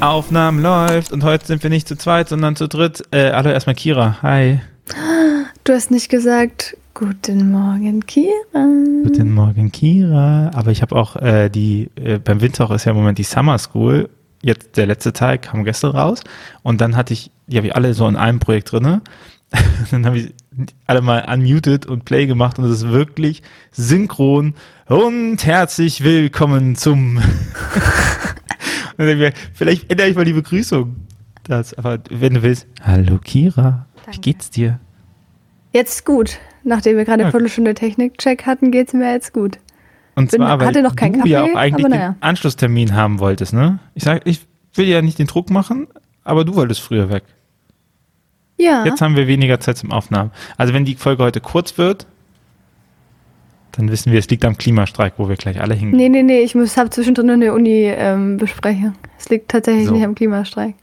Aufnahmen läuft und heute sind wir nicht zu zweit, sondern zu dritt. Äh, hallo erstmal Kira. Hi. Du hast nicht gesagt, guten Morgen, Kira. Guten Morgen, Kira. Aber ich habe auch äh, die, äh, beim Windhoch ist ja im Moment die Summer School. Jetzt der letzte Teil kam gestern raus. Und dann hatte ich, die habe ich alle so in einem Projekt drinne. dann habe ich alle mal unmuted und Play gemacht und es ist wirklich synchron und herzlich willkommen zum Vielleicht ändere ich mal die Begrüßung. Das, aber wenn du willst, hallo Kira, Danke. wie geht's dir? Jetzt gut. Nachdem wir gerade eine Viertelstunde Technikcheck hatten, geht's mir jetzt gut. Und Bin, zwar, weil hatte noch keinen du Kaffee, ja auch eigentlich naja. den Anschlusstermin haben wolltest, ne? Ich sag, ich will ja nicht den Druck machen, aber du wolltest früher weg. Ja. Jetzt haben wir weniger Zeit zum Aufnahmen. Also wenn die Folge heute kurz wird, dann wissen wir, es liegt am Klimastreik, wo wir gleich alle hingehen. Nee, nee, nee, ich muss habe zwischendrin eine Uni ähm, besprechen. Es liegt tatsächlich so. nicht am Klimastreik.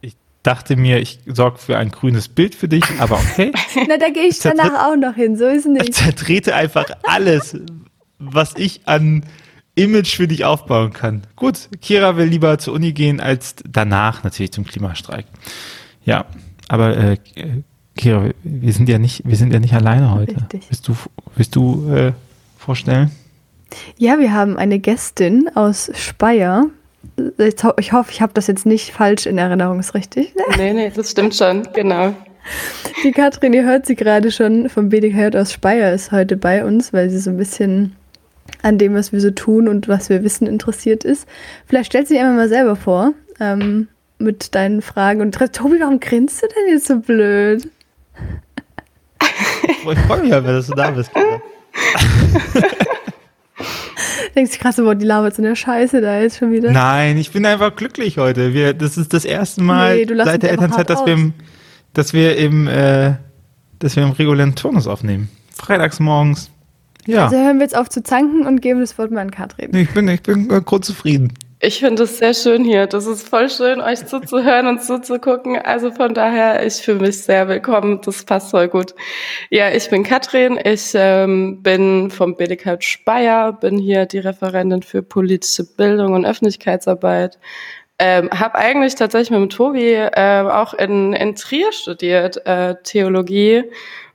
Ich dachte mir, ich sorge für ein grünes Bild für dich, aber okay. Na, da gehe ich danach auch noch hin, so ist es nicht. Ich zertrete einfach alles, was ich an Image für dich aufbauen kann. Gut, Kira will lieber zur Uni gehen, als danach natürlich zum Klimastreik. Ja, aber äh, Kira, wir sind ja nicht, wir sind ja nicht alleine heute. Richtig. Willst du, willst du äh, vorstellen? Ja, wir haben eine Gästin aus Speyer. Ich hoffe, ich habe das jetzt nicht falsch in Erinnerung, ist richtig? Nee, nee, das stimmt schon, genau. Die Katrin, ihr hört sie gerade schon vom BDK aus Speyer, ist heute bei uns, weil sie so ein bisschen an dem, was wir so tun und was wir wissen, interessiert ist. Vielleicht stellst du dich einmal mal selber vor ähm, mit deinen Fragen. Und Tobi, warum grinst du denn jetzt so blöd? Ich freue mich halt, dass du da bist. Denkst du krass, boah, die labert so eine Scheiße da jetzt schon wieder? Nein, ich bin einfach glücklich heute. Wir, das ist das erste Mal nee, seit der Elternzeit, dass wir, im, dass wir im, äh, dass wir im regulären Turnus aufnehmen. Freitags morgens. Ja. Also hören wir jetzt auf zu zanken und geben das Wort mal an Katrin. Ich bin, ich bin grundzufrieden. Ich finde es sehr schön hier. Das ist voll schön, euch zuzuhören und zuzugucken. Also von daher, ich fühle mich sehr willkommen. Das passt voll gut. Ja, ich bin Katrin. Ich ähm, bin vom BDK Speyer, bin hier die Referentin für politische Bildung und Öffentlichkeitsarbeit. Ähm, habe eigentlich tatsächlich mit dem Tobi äh, auch in, in Trier studiert, äh, Theologie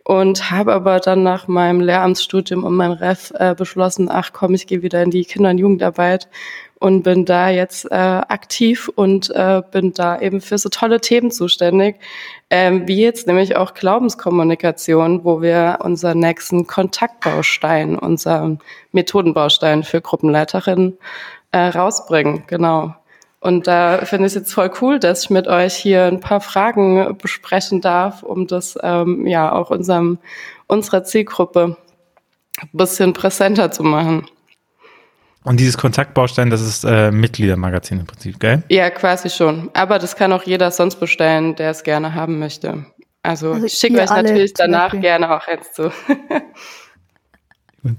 und habe aber dann nach meinem Lehramtsstudium und meinem Ref äh, beschlossen, ach komm, ich gehe wieder in die Kinder- und Jugendarbeit und bin da jetzt äh, aktiv und äh, bin da eben für so tolle Themen zuständig, ähm, wie jetzt nämlich auch Glaubenskommunikation, wo wir unseren nächsten Kontaktbaustein, unseren Methodenbaustein für Gruppenleiterinnen äh, rausbringen. Genau. Und da finde ich es jetzt voll cool, dass ich mit euch hier ein paar Fragen besprechen darf, um das ähm, ja auch unserem, unserer Zielgruppe ein bisschen präsenter zu machen. Und dieses Kontaktbaustein, das ist äh, Mitgliedermagazin im Prinzip, gell? Ja, quasi schon. Aber das kann auch jeder sonst bestellen, der es gerne haben möchte. Also, also ich schicke euch natürlich danach gerne auch eins zu.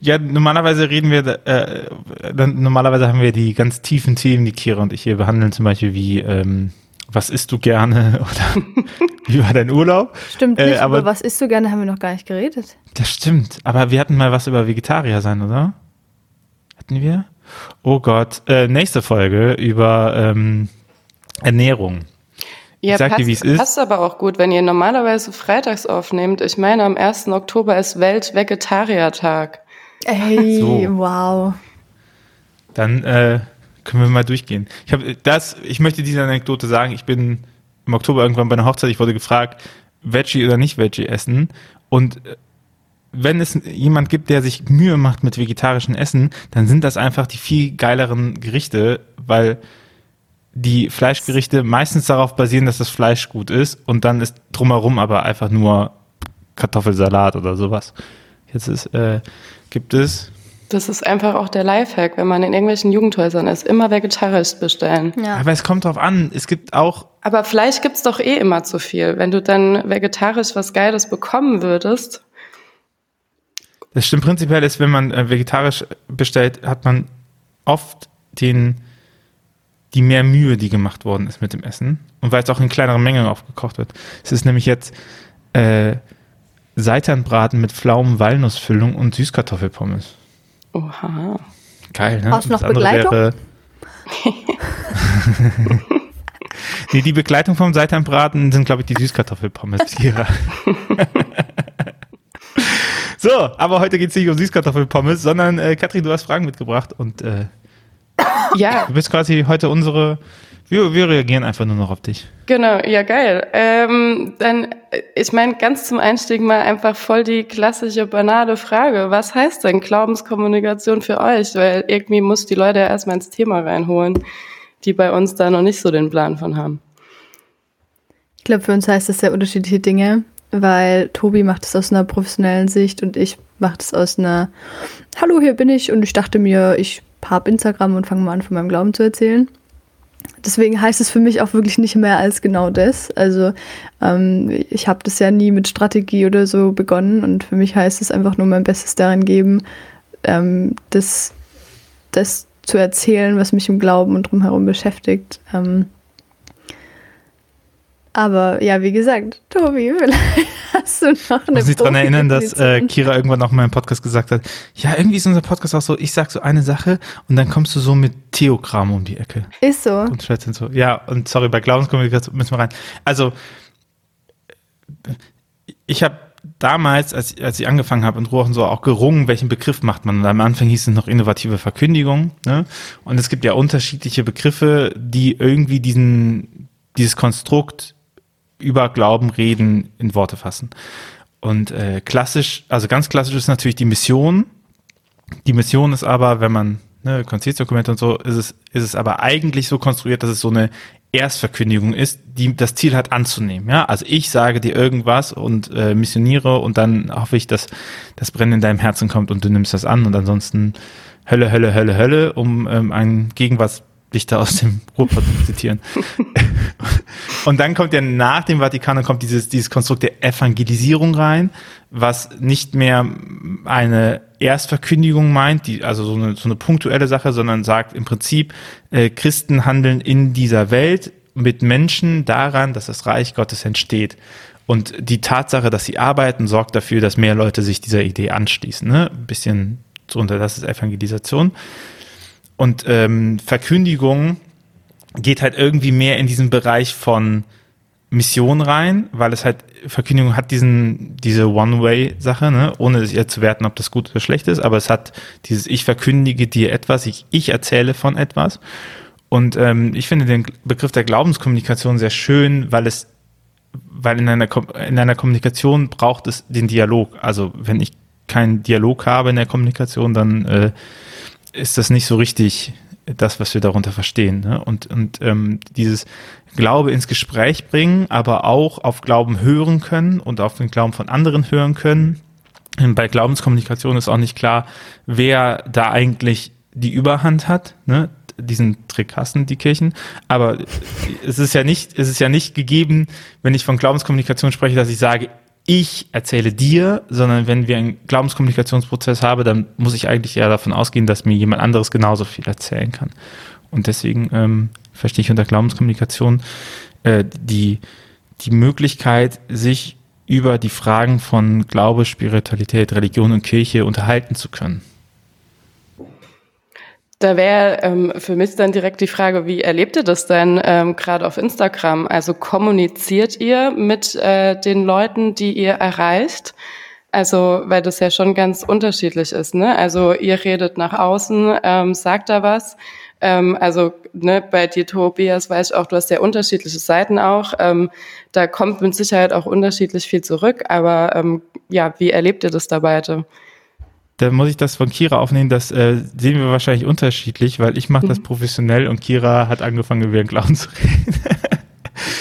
ja, normalerweise reden wir, äh, dann, normalerweise haben wir die ganz tiefen Themen, die Kira und ich hier behandeln, zum Beispiel wie, ähm, was isst du gerne oder wie war dein Urlaub? Stimmt nicht, äh, aber über was isst du gerne haben wir noch gar nicht geredet. Das stimmt, aber wir hatten mal was über Vegetarier sein, oder? Hatten wir? Oh Gott, äh, nächste Folge über ähm, Ernährung. Ja, ich sag passt, dir, wie es ist. passt aber auch gut, wenn ihr normalerweise freitags aufnehmt. Ich meine, am 1. Oktober ist Weltvegetariertag. Ey, so. wow. Dann äh, können wir mal durchgehen. Ich habe das, ich möchte diese Anekdote sagen. Ich bin im Oktober irgendwann bei einer Hochzeit. Ich wurde gefragt, Veggie oder nicht Veggie essen. Und äh, wenn es jemand gibt, der sich Mühe macht mit vegetarischem Essen, dann sind das einfach die viel geileren Gerichte, weil die Fleischgerichte meistens darauf basieren, dass das Fleisch gut ist und dann ist drumherum aber einfach nur Kartoffelsalat oder sowas. Jetzt ist, äh, gibt es. Das ist einfach auch der Lifehack, wenn man in irgendwelchen Jugendhäusern ist, immer vegetarisch bestellen. Ja. Aber es kommt drauf an. Es gibt auch. Aber Fleisch gibt's doch eh immer zu viel. Wenn du dann vegetarisch was Geiles bekommen würdest, das stimmt prinzipiell ist, wenn man äh, vegetarisch bestellt, hat man oft den, die mehr Mühe, die gemacht worden ist mit dem Essen. Und weil es auch in kleineren Mengen aufgekocht wird. Es ist nämlich jetzt äh, Seitanbraten mit Pflaumen, Walnussfüllung und Süßkartoffelpommes. Oha. Geil, ne? Hast du noch Begleitung? Wäre, nee, die Begleitung vom Seitanbraten sind, glaube ich, die Süßkartoffelpommes. so, aber heute geht es nicht um Süßkartoffelpommes, sondern äh, Katrin, du hast Fragen mitgebracht und äh, ja. du bist quasi heute unsere wir, wir reagieren einfach nur noch auf dich. Genau, ja geil. Ähm, dann, ich meine, ganz zum Einstieg mal einfach voll die klassische banale Frage. Was heißt denn Glaubenskommunikation für euch? Weil irgendwie muss die Leute ja erstmal ins Thema reinholen, die bei uns da noch nicht so den Plan von haben. Ich glaube, für uns heißt das sehr unterschiedliche Dinge, weil Tobi macht es aus einer professionellen Sicht und ich mache es aus einer Hallo, hier bin ich und ich dachte mir, ich habe Instagram und fange mal an, von meinem Glauben zu erzählen. Deswegen heißt es für mich auch wirklich nicht mehr als genau das. Also ähm, ich habe das ja nie mit Strategie oder so begonnen und für mich heißt es einfach nur mein Bestes darin geben, ähm, das, das zu erzählen, was mich im Glauben und drumherum beschäftigt. Ähm, aber ja, wie gesagt, Tobi, vielleicht hast du noch eine Ich muss mich daran erinnern, dass äh, Kira irgendwann auch mal im Podcast gesagt hat, ja, irgendwie ist unser Podcast auch so, ich sag so eine Sache und dann kommst du so mit Theokram um die Ecke. Ist so. Und so. Ja, und sorry, bei Glaubenskommunikation müssen wir rein. Also, ich habe damals, als, als ich angefangen habe in Ruhren so auch gerungen, welchen Begriff macht man. Und am Anfang hieß es noch innovative Verkündigung. Ne? Und es gibt ja unterschiedliche Begriffe, die irgendwie diesen, dieses Konstrukt über Glauben reden in Worte fassen. Und äh, klassisch, also ganz klassisch ist natürlich die Mission. Die Mission ist aber, wenn man ne, Konzilsdokumente und so, ist es, ist es aber eigentlich so konstruiert, dass es so eine Erstverkündigung ist, die das Ziel hat anzunehmen. Ja, also ich sage dir irgendwas und äh, missioniere und dann hoffe ich, dass das Brennen in deinem Herzen kommt und du nimmst das an und ansonsten Hölle, Hölle, Hölle, Hölle, um ähm, ein Gegenwart Dichter aus dem Ruhrpott zitieren. und dann kommt ja nach dem Vatikan, dann kommt dieses, dieses Konstrukt der Evangelisierung rein, was nicht mehr eine Erstverkündigung meint, die, also so eine, so eine punktuelle Sache, sondern sagt im Prinzip, äh, Christen handeln in dieser Welt mit Menschen daran, dass das Reich Gottes entsteht. Und die Tatsache, dass sie arbeiten, sorgt dafür, dass mehr Leute sich dieser Idee anschließen. Ne? Ein bisschen drunter, das ist Evangelisation. Und ähm, Verkündigung geht halt irgendwie mehr in diesen Bereich von Mission rein, weil es halt, Verkündigung hat diesen, diese One-Way-Sache, ne, ohne ihr zu werten, ob das gut oder schlecht ist, aber es hat dieses Ich verkündige dir etwas, ich, ich erzähle von etwas. Und ähm, ich finde den Begriff der Glaubenskommunikation sehr schön, weil es, weil in einer, in einer Kommunikation braucht es den Dialog. Also wenn ich keinen Dialog habe in der Kommunikation, dann äh, ist das nicht so richtig das, was wir darunter verstehen. Ne? Und, und ähm, dieses Glaube ins Gespräch bringen, aber auch auf Glauben hören können und auf den Glauben von anderen hören können. Und bei Glaubenskommunikation ist auch nicht klar, wer da eigentlich die Überhand hat. Ne? Diesen Trick hassen die Kirchen. Aber es ist ja nicht, es ist ja nicht gegeben, wenn ich von Glaubenskommunikation spreche, dass ich sage, ich erzähle dir, sondern wenn wir einen Glaubenskommunikationsprozess haben, dann muss ich eigentlich eher davon ausgehen, dass mir jemand anderes genauso viel erzählen kann. Und deswegen ähm, verstehe ich unter Glaubenskommunikation äh, die, die Möglichkeit, sich über die Fragen von Glaube, Spiritualität, Religion und Kirche unterhalten zu können. Da wäre ähm, für mich dann direkt die Frage, wie erlebt ihr das denn ähm, gerade auf Instagram? Also kommuniziert ihr mit äh, den Leuten, die ihr erreicht? Also, weil das ja schon ganz unterschiedlich ist, ne? Also ihr redet nach außen, ähm, sagt da was. Ähm, also ne, bei dir, Tobias, weiß ich auch, du hast ja unterschiedliche Seiten auch. Ähm, da kommt mit Sicherheit auch unterschiedlich viel zurück. Aber ähm, ja, wie erlebt ihr das da beide? Da muss ich das von Kira aufnehmen, das äh, sehen wir wahrscheinlich unterschiedlich, weil ich mache das mhm. professionell und Kira hat angefangen, über ihren Clown zu reden.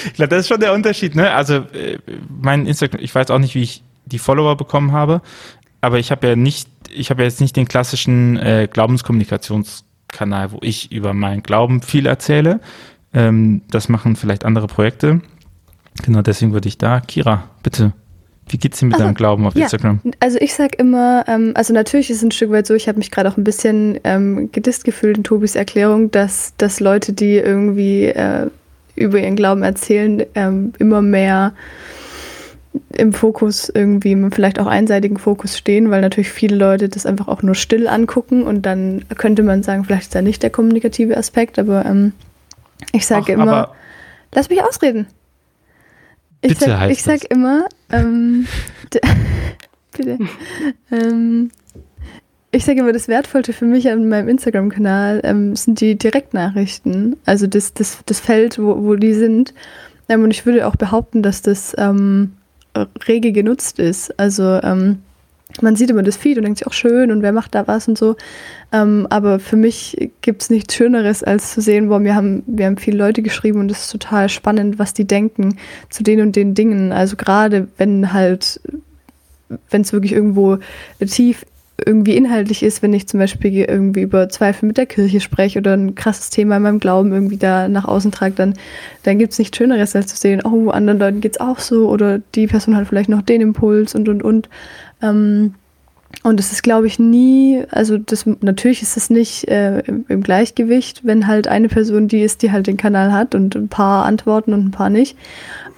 ich glaube, das ist schon der Unterschied, ne? Also äh, mein Instagram, ich weiß auch nicht, wie ich die Follower bekommen habe, aber ich habe ja nicht, ich habe ja jetzt nicht den klassischen äh, Glaubenskommunikationskanal, wo ich über meinen Glauben viel erzähle. Ähm, das machen vielleicht andere Projekte. Genau deswegen würde ich da, Kira, bitte. Wie geht's dir mit also, deinem Glauben auf ja, Instagram? Also ich sag immer, ähm, also natürlich ist es ein Stück weit so, ich habe mich gerade auch ein bisschen ähm, gedisst gefühlt in Tobis Erklärung, dass, dass Leute, die irgendwie äh, über ihren Glauben erzählen, ähm, immer mehr im Fokus irgendwie, vielleicht auch einseitigen Fokus stehen, weil natürlich viele Leute das einfach auch nur still angucken und dann könnte man sagen, vielleicht ist da nicht der kommunikative Aspekt, aber ähm, ich sage immer, lass mich ausreden. Ich bitte sag, ich sag immer, ähm, bitte, ähm, ich sage immer, das Wertvollste für mich an meinem Instagram-Kanal ähm, sind die Direktnachrichten, also das, das, das Feld, wo, wo die sind. Ähm, und ich würde auch behaupten, dass das ähm, rege genutzt ist. Also ähm, man sieht immer das Feed und denkt sich auch schön und wer macht da was und so. Ähm, aber für mich gibt es nichts Schöneres, als zu sehen, boah, wir haben, wir haben viele Leute geschrieben und es ist total spannend, was die denken zu den und den Dingen. Also gerade wenn halt, wenn es wirklich irgendwo tief irgendwie inhaltlich ist, wenn ich zum Beispiel irgendwie über Zweifel mit der Kirche spreche oder ein krasses Thema in meinem Glauben irgendwie da nach außen trage, dann, dann gibt es nichts Schöneres, als zu sehen, oh, anderen Leuten geht es auch so oder die Person hat vielleicht noch den Impuls und und und. Ähm, und es ist, glaube ich, nie, also das natürlich ist es nicht äh, im, Gleichgewicht, wenn halt eine Person die ist, die halt den Kanal hat und ein paar antworten und ein paar nicht.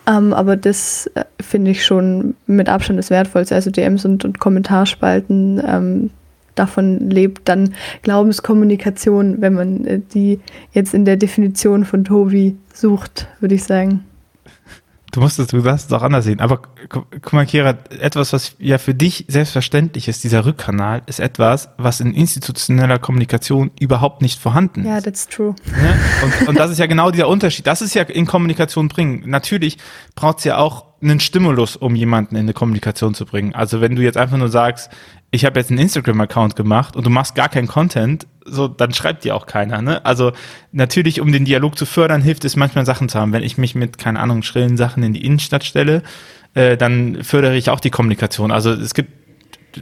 Ähm, aber das äh, finde ich schon mit Abstand das Wertvollste. Also DMs und, und Kommentarspalten, ähm, davon lebt dann Glaubenskommunikation, wenn man äh, die jetzt in der Definition von Tobi sucht, würde ich sagen. Du musstest, du darfst es auch anders sehen. Aber guck mal, Kira, etwas, was ja für dich selbstverständlich ist, dieser Rückkanal, ist etwas, was in institutioneller Kommunikation überhaupt nicht vorhanden ist. Ja, that's true. Ja? Und, und das ist ja genau dieser Unterschied. Das ist ja in Kommunikation bringen. Natürlich braucht es ja auch einen Stimulus, um jemanden in eine Kommunikation zu bringen. Also wenn du jetzt einfach nur sagst, ich habe jetzt einen Instagram-Account gemacht und du machst gar keinen Content, so, dann schreibt dir auch keiner. Ne? Also natürlich, um den Dialog zu fördern, hilft es manchmal Sachen zu haben. Wenn ich mich mit, keine Ahnung, schrillen Sachen in die Innenstadt stelle, äh, dann fördere ich auch die Kommunikation. Also es gibt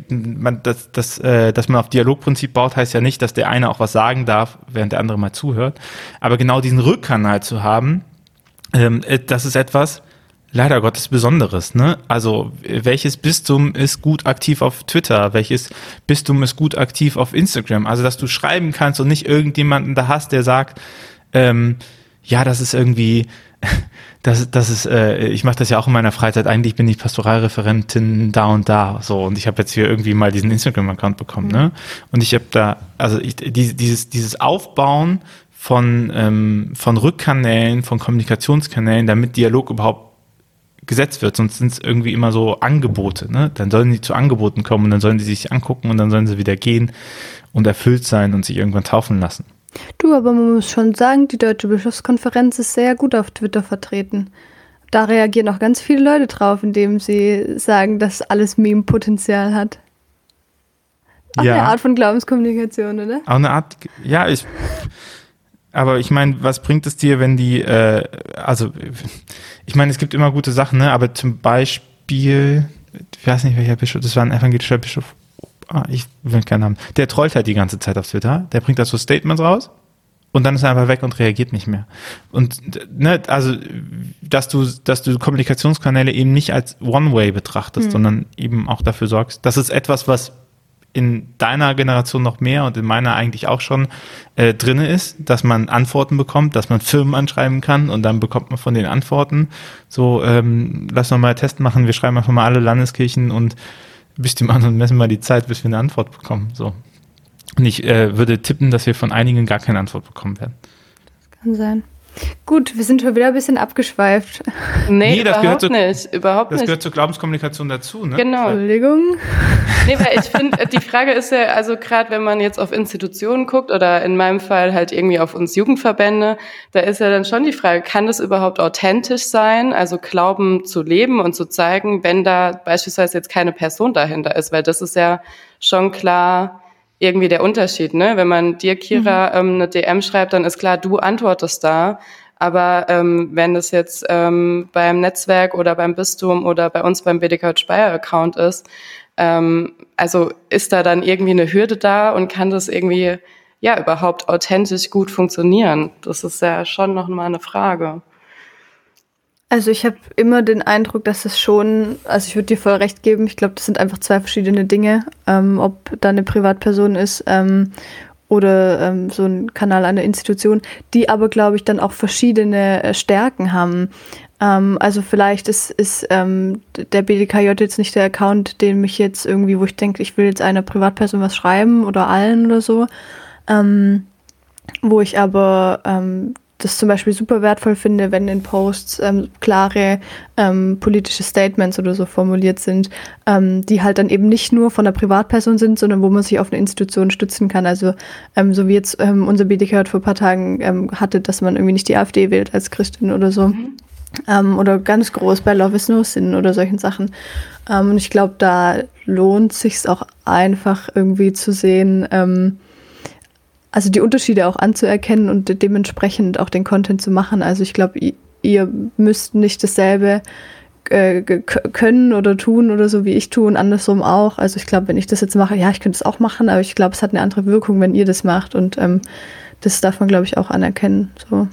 man, das, das, äh, dass man auf Dialogprinzip baut, heißt ja nicht, dass der eine auch was sagen darf, während der andere mal zuhört. Aber genau diesen Rückkanal zu haben, ähm, äh, das ist etwas, leider Gottes Besonderes. Ne? Also welches Bistum ist gut aktiv auf Twitter? Welches Bistum ist gut aktiv auf Instagram? Also dass du schreiben kannst und nicht irgendjemanden da hast, der sagt, ähm, ja, das ist irgendwie, das, das ist, äh, ich mache das ja auch in meiner Freizeit. Eigentlich bin ich Pastoralreferentin da und da, so und ich habe jetzt hier irgendwie mal diesen Instagram-Account bekommen, mhm. ne? Und ich habe da, also ich, dieses dieses Aufbauen von ähm, von Rückkanälen, von Kommunikationskanälen, damit Dialog überhaupt gesetzt wird, sonst sind es irgendwie immer so Angebote. Ne? Dann sollen die zu Angeboten kommen und dann sollen die sich angucken und dann sollen sie wieder gehen und erfüllt sein und sich irgendwann taufen lassen. Du, aber man muss schon sagen, die Deutsche Bischofskonferenz ist sehr gut auf Twitter vertreten. Da reagieren auch ganz viele Leute drauf, indem sie sagen, dass alles Meme-Potenzial hat. Auch ja. eine Art von Glaubenskommunikation, oder? Auch eine Art, ja, ich. Aber ich meine, was bringt es dir, wenn die, äh, also ich meine, es gibt immer gute Sachen, ne? aber zum Beispiel, ich weiß nicht, welcher Bischof, das war ein evangelischer Bischof, ah, ich will keinen Namen, der trollt halt die ganze Zeit auf Twitter, der bringt da so Statements raus und dann ist er einfach weg und reagiert nicht mehr. Und ne, also, dass du, dass du Kommunikationskanäle eben nicht als One-Way betrachtest, mhm. sondern eben auch dafür sorgst, das ist etwas, was in deiner Generation noch mehr und in meiner eigentlich auch schon äh, drinne ist, dass man Antworten bekommt, dass man Firmen anschreiben kann und dann bekommt man von den Antworten so, ähm, lass noch mal Test machen, wir schreiben einfach mal alle Landeskirchen und bis die machen und messen mal die Zeit, bis wir eine Antwort bekommen. So. Und ich äh, würde tippen, dass wir von einigen gar keine Antwort bekommen werden. Das kann sein. Gut, wir sind schon wieder ein bisschen abgeschweift. Nee, nee das überhaupt zu, nicht. Überhaupt das nicht. gehört zur Glaubenskommunikation dazu, ne? Genau. Entschuldigung. Nee, weil ich finde, die Frage ist ja, also gerade wenn man jetzt auf Institutionen guckt oder in meinem Fall halt irgendwie auf uns Jugendverbände, da ist ja dann schon die Frage, kann das überhaupt authentisch sein, also Glauben zu leben und zu zeigen, wenn da beispielsweise jetzt keine Person dahinter ist, weil das ist ja schon klar, irgendwie der Unterschied, ne? Wenn man dir, Kira, mhm. ähm, eine DM schreibt, dann ist klar, du antwortest da. Aber ähm, wenn das jetzt ähm, beim Netzwerk oder beim Bistum oder bei uns beim BDK Speyer Account ist, ähm, also ist da dann irgendwie eine Hürde da und kann das irgendwie ja überhaupt authentisch gut funktionieren? Das ist ja schon noch mal eine Frage. Also ich habe immer den Eindruck, dass es schon, also ich würde dir voll recht geben, ich glaube, das sind einfach zwei verschiedene Dinge, ähm, ob da eine Privatperson ist ähm, oder ähm, so ein Kanal einer Institution, die aber, glaube ich, dann auch verschiedene äh, Stärken haben. Ähm, also vielleicht ist, ist ähm, der BDKJ jetzt nicht der Account, den mich jetzt irgendwie, wo ich denke, ich will jetzt einer Privatperson was schreiben oder allen oder so. Ähm, wo ich aber ähm, das zum Beispiel super wertvoll finde, wenn in Posts ähm, klare ähm, politische Statements oder so formuliert sind, ähm, die halt dann eben nicht nur von einer Privatperson sind, sondern wo man sich auf eine Institution stützen kann. Also ähm, so wie jetzt ähm, unser BDK vor ein paar Tagen ähm, hatte, dass man irgendwie nicht die AfD wählt als Christin oder so. Mhm. oder ganz groß bei Love is No Sin oder solchen Sachen. und ich glaube, da lohnt sich auch einfach irgendwie zu sehen, also die Unterschiede auch anzuerkennen und dementsprechend auch den Content zu machen. Also ich glaube, ihr müsst nicht dasselbe äh, können oder tun oder so wie ich tue und andersrum auch. Also ich glaube, wenn ich das jetzt mache, ja, ich könnte es auch machen, aber ich glaube, es hat eine andere Wirkung, wenn ihr das macht und ähm, das darf man, glaube ich, auch anerkennen. So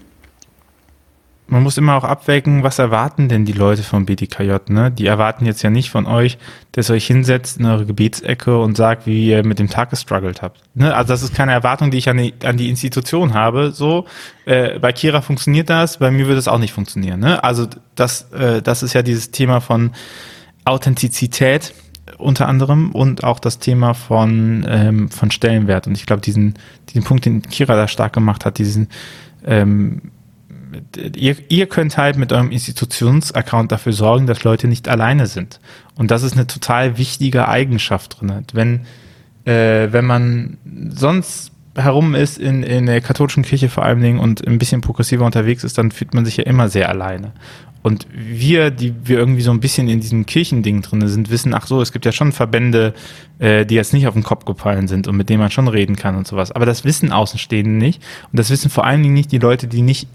man muss immer auch abwägen, was erwarten denn die Leute vom BDKJ, ne? Die erwarten jetzt ja nicht von euch, dass ihr euch hinsetzt in eure Gebetsecke und sagt, wie ihr mit dem Tag gestruggelt habt. Ne? Also das ist keine Erwartung, die ich an die, an die Institution habe. So, äh, bei Kira funktioniert das, bei mir würde es auch nicht funktionieren. Ne? Also das, äh, das ist ja dieses Thema von Authentizität unter anderem und auch das Thema von, ähm, von Stellenwert. Und ich glaube, diesen, diesen Punkt, den Kira da stark gemacht hat, diesen ähm, ihr, ihr könnt halt mit eurem Institutionsaccount dafür sorgen, dass Leute nicht alleine sind. Und das ist eine total wichtige Eigenschaft drin. Wenn, äh, wenn man sonst herum ist in, in der katholischen Kirche vor allen Dingen und ein bisschen progressiver unterwegs ist, dann fühlt man sich ja immer sehr alleine. Und wir, die wir irgendwie so ein bisschen in diesem Kirchending drin sind, wissen, ach so, es gibt ja schon Verbände, äh, die jetzt nicht auf den Kopf gefallen sind und mit denen man schon reden kann und sowas. Aber das wissen Außenstehende nicht. Und das wissen vor allen Dingen nicht die Leute, die nicht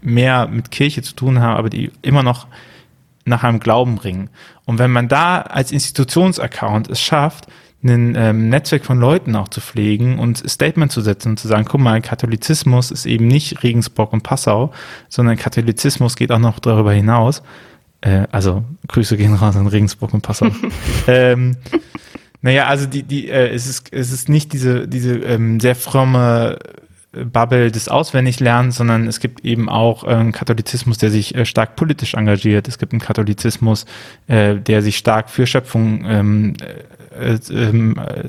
mehr mit Kirche zu tun haben, aber die immer noch nach einem Glauben ringen. Und wenn man da als Institutionsaccount es schafft, ein ähm, Netzwerk von Leuten auch zu pflegen und Statement zu setzen und zu sagen, guck mal, Katholizismus ist eben nicht Regensburg und Passau, sondern Katholizismus geht auch noch darüber hinaus. Äh, also Grüße gehen raus an Regensburg und Passau. ähm, naja, also die, die, äh, es ist, es ist nicht diese, diese ähm, sehr fromme Bubble des Auswendiglernens, sondern es gibt eben auch äh, einen Katholizismus, der sich äh, stark politisch engagiert. Es gibt einen Katholizismus, äh, der sich stark für Schöpfung ähm, äh, ähm, äh,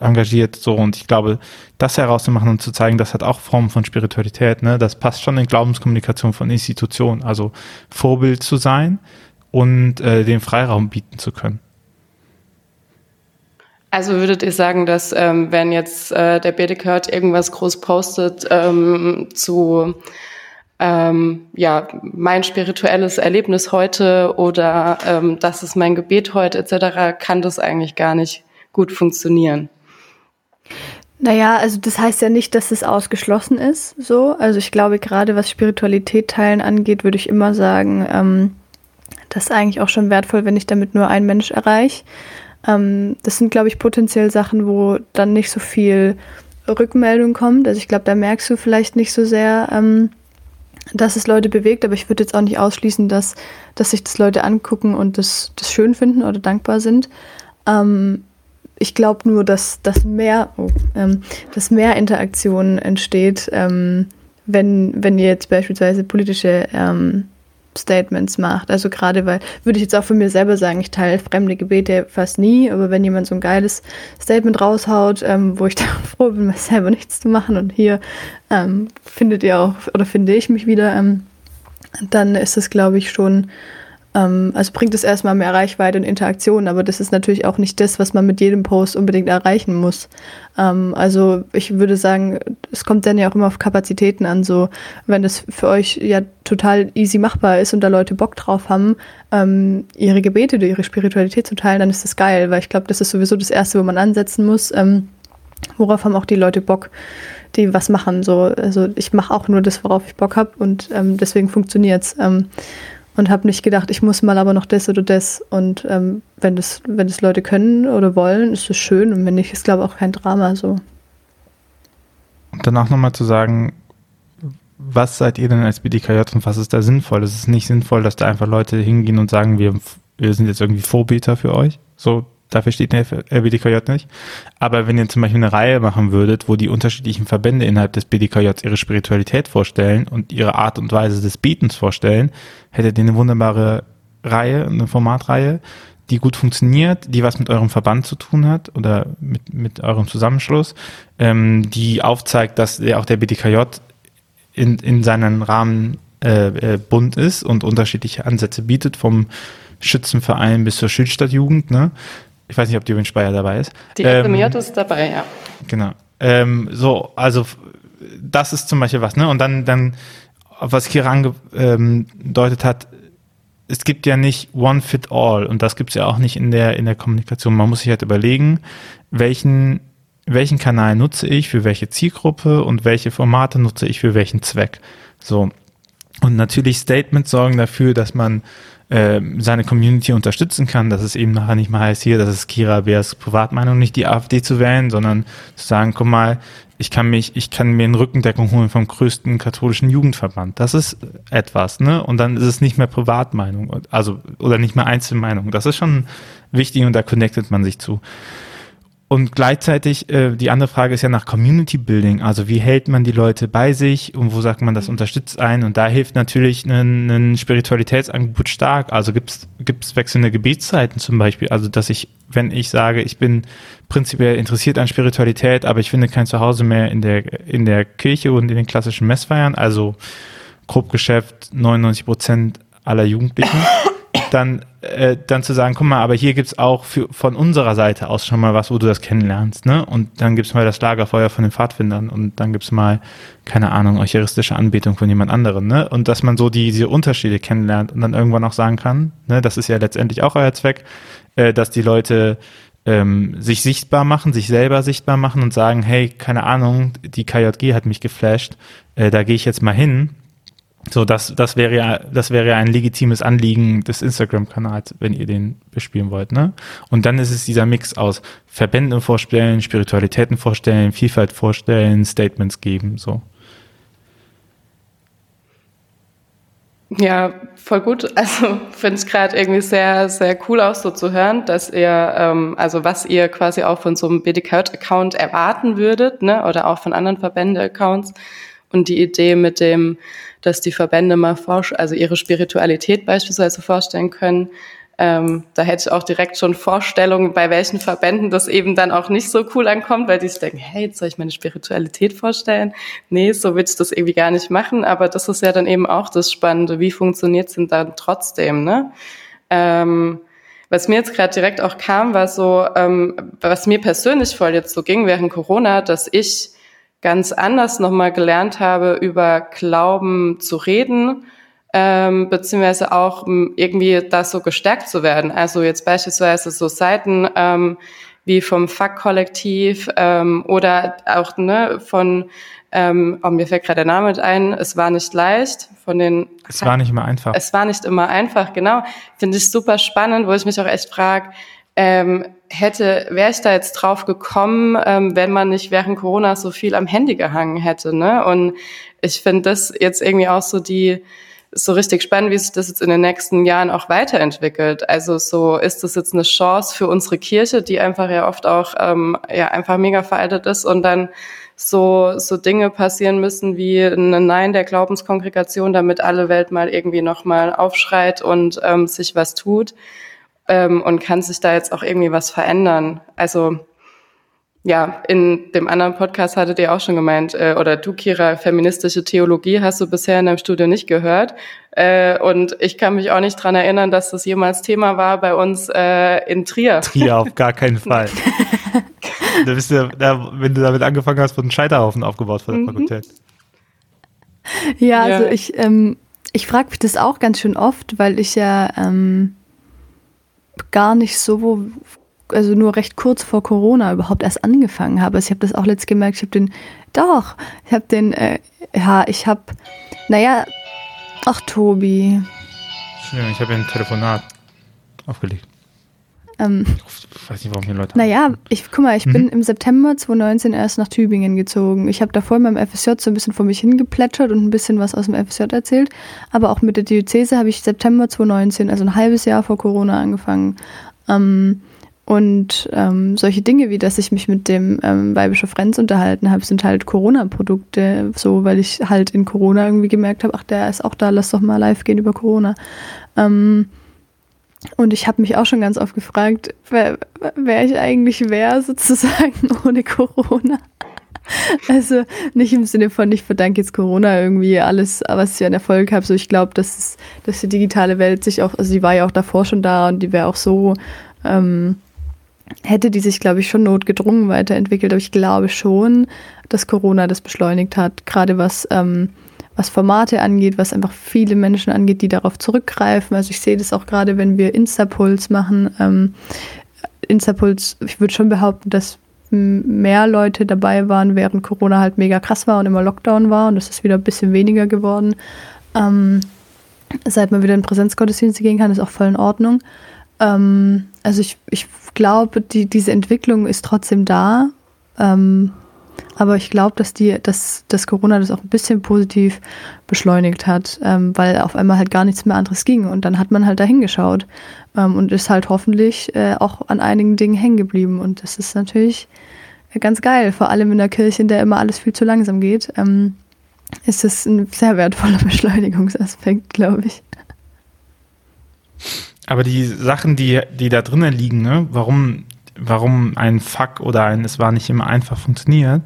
engagiert. So und ich glaube, das herauszumachen und zu zeigen, das hat auch Formen von Spiritualität. Ne, das passt schon in Glaubenskommunikation von Institutionen. Also Vorbild zu sein und äh, den Freiraum bieten zu können. Also würdet ihr sagen, dass ähm, wenn jetzt äh, der Bedekert irgendwas groß postet ähm, zu ähm, ja mein spirituelles Erlebnis heute oder ähm, das ist mein Gebet heute etc., kann das eigentlich gar nicht gut funktionieren? Naja, also das heißt ja nicht, dass es ausgeschlossen ist. So, also ich glaube gerade was Spiritualität teilen angeht, würde ich immer sagen, ähm, das ist eigentlich auch schon wertvoll, wenn ich damit nur einen Mensch erreiche. Ähm, das sind, glaube ich, potenziell Sachen, wo dann nicht so viel Rückmeldung kommt. Also ich glaube, da merkst du vielleicht nicht so sehr, ähm, dass es Leute bewegt, aber ich würde jetzt auch nicht ausschließen, dass, dass sich das Leute angucken und das, das schön finden oder dankbar sind. Ähm, ich glaube nur, dass, dass, mehr, oh, ähm, dass mehr Interaktion entsteht, ähm, wenn, wenn ihr jetzt beispielsweise politische ähm, Statements macht. Also gerade weil, würde ich jetzt auch von mir selber sagen, ich teile fremde Gebete fast nie, aber wenn jemand so ein geiles Statement raushaut, ähm, wo ich dann froh bin, mir selber nichts zu machen und hier ähm, findet ihr auch, oder finde ich mich wieder, ähm, dann ist es, glaube ich, schon also bringt es erstmal mehr Reichweite und Interaktion, aber das ist natürlich auch nicht das, was man mit jedem Post unbedingt erreichen muss. Ähm, also ich würde sagen, es kommt dann ja auch immer auf Kapazitäten an. So, wenn das für euch ja total easy machbar ist und da Leute Bock drauf haben, ähm, ihre Gebete oder ihre Spiritualität zu teilen, dann ist das geil, weil ich glaube, das ist sowieso das Erste, wo man ansetzen muss. Ähm, worauf haben auch die Leute Bock, die was machen? So, also ich mache auch nur das, worauf ich Bock habe und ähm, deswegen funktioniert's. Und habe nicht gedacht, ich muss mal aber noch das oder das. Und ähm, wenn das, wenn das Leute können oder wollen, ist es schön und wenn nicht, ist glaube ich auch kein Drama so. Und danach nochmal zu sagen, was seid ihr denn als BDKJ und was ist da sinnvoll? Es ist nicht sinnvoll, dass da einfach Leute hingehen und sagen, wir, wir sind jetzt irgendwie Vorbeter für euch. So, Dafür steht der BDKJ nicht. Aber wenn ihr zum Beispiel eine Reihe machen würdet, wo die unterschiedlichen Verbände innerhalb des BDKJs ihre Spiritualität vorstellen und ihre Art und Weise des Betens vorstellen, hättet ihr eine wunderbare Reihe, eine Formatreihe, die gut funktioniert, die was mit eurem Verband zu tun hat oder mit, mit eurem Zusammenschluss, ähm, die aufzeigt, dass der, auch der BDKJ in, in seinen Rahmen äh, äh, bunt ist und unterschiedliche Ansätze bietet, vom Schützenverein bis zur Schildstadtjugend. Ne? Ich weiß nicht, ob die Übrigens Speyer dabei ist. Die ähm, ist dabei, ja. Genau. Ähm, so, also das ist zum Beispiel was, ne? Und dann, dann was Kira angedeutet hat, es gibt ja nicht one fit all und das gibt es ja auch nicht in der, in der Kommunikation. Man muss sich halt überlegen, welchen, welchen Kanal nutze ich für welche Zielgruppe und welche Formate nutze ich für welchen Zweck. So. Und natürlich Statements sorgen dafür, dass man äh, seine Community unterstützen kann, dass es eben nachher nicht mal heißt, hier, das ist Kira Beers Privatmeinung, nicht die AfD zu wählen, sondern zu sagen, guck mal, ich kann mich, ich kann mir eine Rückendeckung holen vom größten katholischen Jugendverband. Das ist etwas, ne? Und dann ist es nicht mehr Privatmeinung, also, oder nicht mehr Einzelmeinung. Das ist schon wichtig und da connectet man sich zu. Und gleichzeitig, äh, die andere Frage ist ja nach Community Building. Also wie hält man die Leute bei sich und wo sagt man, das unterstützt einen? Und da hilft natürlich ein, ein Spiritualitätsangebot stark. Also gibt's gibt's wechselnde Gebetszeiten zum Beispiel. Also dass ich, wenn ich sage, ich bin prinzipiell interessiert an Spiritualität, aber ich finde kein Zuhause mehr in der, in der Kirche und in den klassischen Messfeiern, also Grobgeschäft 99 Prozent aller Jugendlichen dann, äh, dann zu sagen, guck mal, aber hier gibt's auch für, von unserer Seite aus schon mal was, wo du das kennenlernst, ne? Und dann gibt's mal das Lagerfeuer von den Pfadfindern und dann gibt's mal, keine Ahnung, eucharistische Anbetung von jemand anderem, ne? Und dass man so die, diese Unterschiede kennenlernt und dann irgendwann auch sagen kann, ne, das ist ja letztendlich auch euer Zweck, äh, dass die Leute ähm, sich sichtbar machen, sich selber sichtbar machen und sagen, hey, keine Ahnung, die KJG hat mich geflasht, äh, da gehe ich jetzt mal hin so, das, das wäre ja, das wäre ja ein legitimes Anliegen des Instagram-Kanals, wenn ihr den bespielen wollt, ne? Und dann ist es dieser Mix aus Verbänden vorstellen, Spiritualitäten vorstellen, Vielfalt vorstellen, Statements geben, so. Ja, voll gut. Also finde ich gerade irgendwie sehr, sehr cool auch so zu hören, dass ihr, ähm, also was ihr quasi auch von so einem BDK-Account erwarten würdet, ne, oder auch von anderen Verbände-Accounts. Und die Idee mit dem, dass die Verbände mal forsch also ihre Spiritualität beispielsweise vorstellen können. Ähm, da hätte ich auch direkt schon Vorstellungen, bei welchen Verbänden das eben dann auch nicht so cool ankommt, weil die sich denken, hey, jetzt soll ich meine Spiritualität vorstellen? Nee, so will ich das irgendwie gar nicht machen. Aber das ist ja dann eben auch das Spannende. Wie funktioniert es denn dann trotzdem, ne? Ähm, was mir jetzt gerade direkt auch kam, war so, ähm, was mir persönlich voll jetzt so ging während Corona, dass ich ganz anders nochmal gelernt habe, über Glauben zu reden, ähm, beziehungsweise auch irgendwie das so gestärkt zu werden. Also jetzt beispielsweise so Seiten ähm, wie vom Fuck-Kollektiv ähm, oder auch ne, von, ähm, oh, mir fällt gerade der Name ein, es war nicht leicht, von den... Es war nicht immer einfach. Es war nicht immer einfach, genau. Finde ich super spannend, wo ich mich auch echt frage, ähm, hätte, wäre ich da jetzt drauf gekommen, ähm, wenn man nicht während Corona so viel am Handy gehangen hätte. Ne? Und ich finde das jetzt irgendwie auch so die so richtig spannend, wie sich das jetzt in den nächsten Jahren auch weiterentwickelt. Also so ist das jetzt eine Chance für unsere Kirche, die einfach ja oft auch ähm, ja einfach mega veraltet ist und dann so so Dinge passieren müssen wie ein Nein der Glaubenskongregation, damit alle Welt mal irgendwie noch mal aufschreit und ähm, sich was tut ähm, und kann sich da jetzt auch irgendwie was verändern. Also ja, in dem anderen Podcast hattet ihr auch schon gemeint, äh, oder du, Kira, feministische Theologie hast du bisher in deinem Studio nicht gehört. Äh, und ich kann mich auch nicht dran erinnern, dass das jemals Thema war bei uns äh, in Trier. Trier auf gar keinen Fall. da bist du, da, wenn du damit angefangen hast, von Scheiterhaufen aufgebaut von der mhm. Fakultät. Ja, also ja. ich, ähm, ich frage mich das auch ganz schön oft, weil ich ja ähm, gar nicht so, also nur recht kurz vor Corona überhaupt erst angefangen habe. Also ich habe das auch letzt gemerkt, ich habe den, doch, ich habe den, äh, ja, ich habe, naja, ach Tobi. Ja, ich habe ein Telefonat aufgelegt. Ähm, ich weiß nicht, warum hier Leute. Naja, ich guck mal, ich mhm. bin im September 2019 erst nach Tübingen gezogen. Ich habe davor in meinem FSJ so ein bisschen vor mich hingeplätschert und ein bisschen was aus dem FSJ erzählt. Aber auch mit der Diözese habe ich September 2019, also ein halbes Jahr vor Corona, angefangen. Ähm, und ähm, solche Dinge, wie dass ich mich mit dem ähm, Weibischer Friends unterhalten habe, sind halt Corona-Produkte, so weil ich halt in Corona irgendwie gemerkt habe, ach, der ist auch da, lass doch mal live gehen über Corona. Ähm, und ich habe mich auch schon ganz oft gefragt, wer, wer ich eigentlich wäre, sozusagen ohne Corona. Also nicht im Sinne von, ich verdanke jetzt Corona irgendwie alles, was ich an Erfolg habe. So, ich glaube, dass, dass die digitale Welt sich auch, also die war ja auch davor schon da und die wäre auch so ähm, hätte die sich, glaube ich, schon notgedrungen weiterentwickelt. Aber ich glaube schon, dass Corona das beschleunigt hat, gerade was, ähm, was Formate angeht, was einfach viele Menschen angeht, die darauf zurückgreifen. Also ich sehe das auch gerade, wenn wir Instapuls machen. Ähm, Instapuls, ich würde schon behaupten, dass mehr Leute dabei waren, während Corona halt mega krass war und immer Lockdown war und das ist wieder ein bisschen weniger geworden. Ähm, seit man wieder in Präsenzgottesdienste gehen kann, ist auch voll in Ordnung. Ähm, also ich, ich glaube, die, diese Entwicklung ist trotzdem da. Ähm, aber ich glaube, dass die, dass, dass Corona das auch ein bisschen positiv beschleunigt hat, ähm, weil auf einmal halt gar nichts mehr anderes ging. Und dann hat man halt da hingeschaut ähm, und ist halt hoffentlich äh, auch an einigen Dingen hängen geblieben. Und das ist natürlich ganz geil, vor allem in der Kirche, in der immer alles viel zu langsam geht. Ähm, ist es ein sehr wertvoller Beschleunigungsaspekt, glaube ich. Aber die Sachen, die, die da drinnen liegen, ne, warum, warum ein Fuck oder ein Es war nicht immer einfach funktioniert,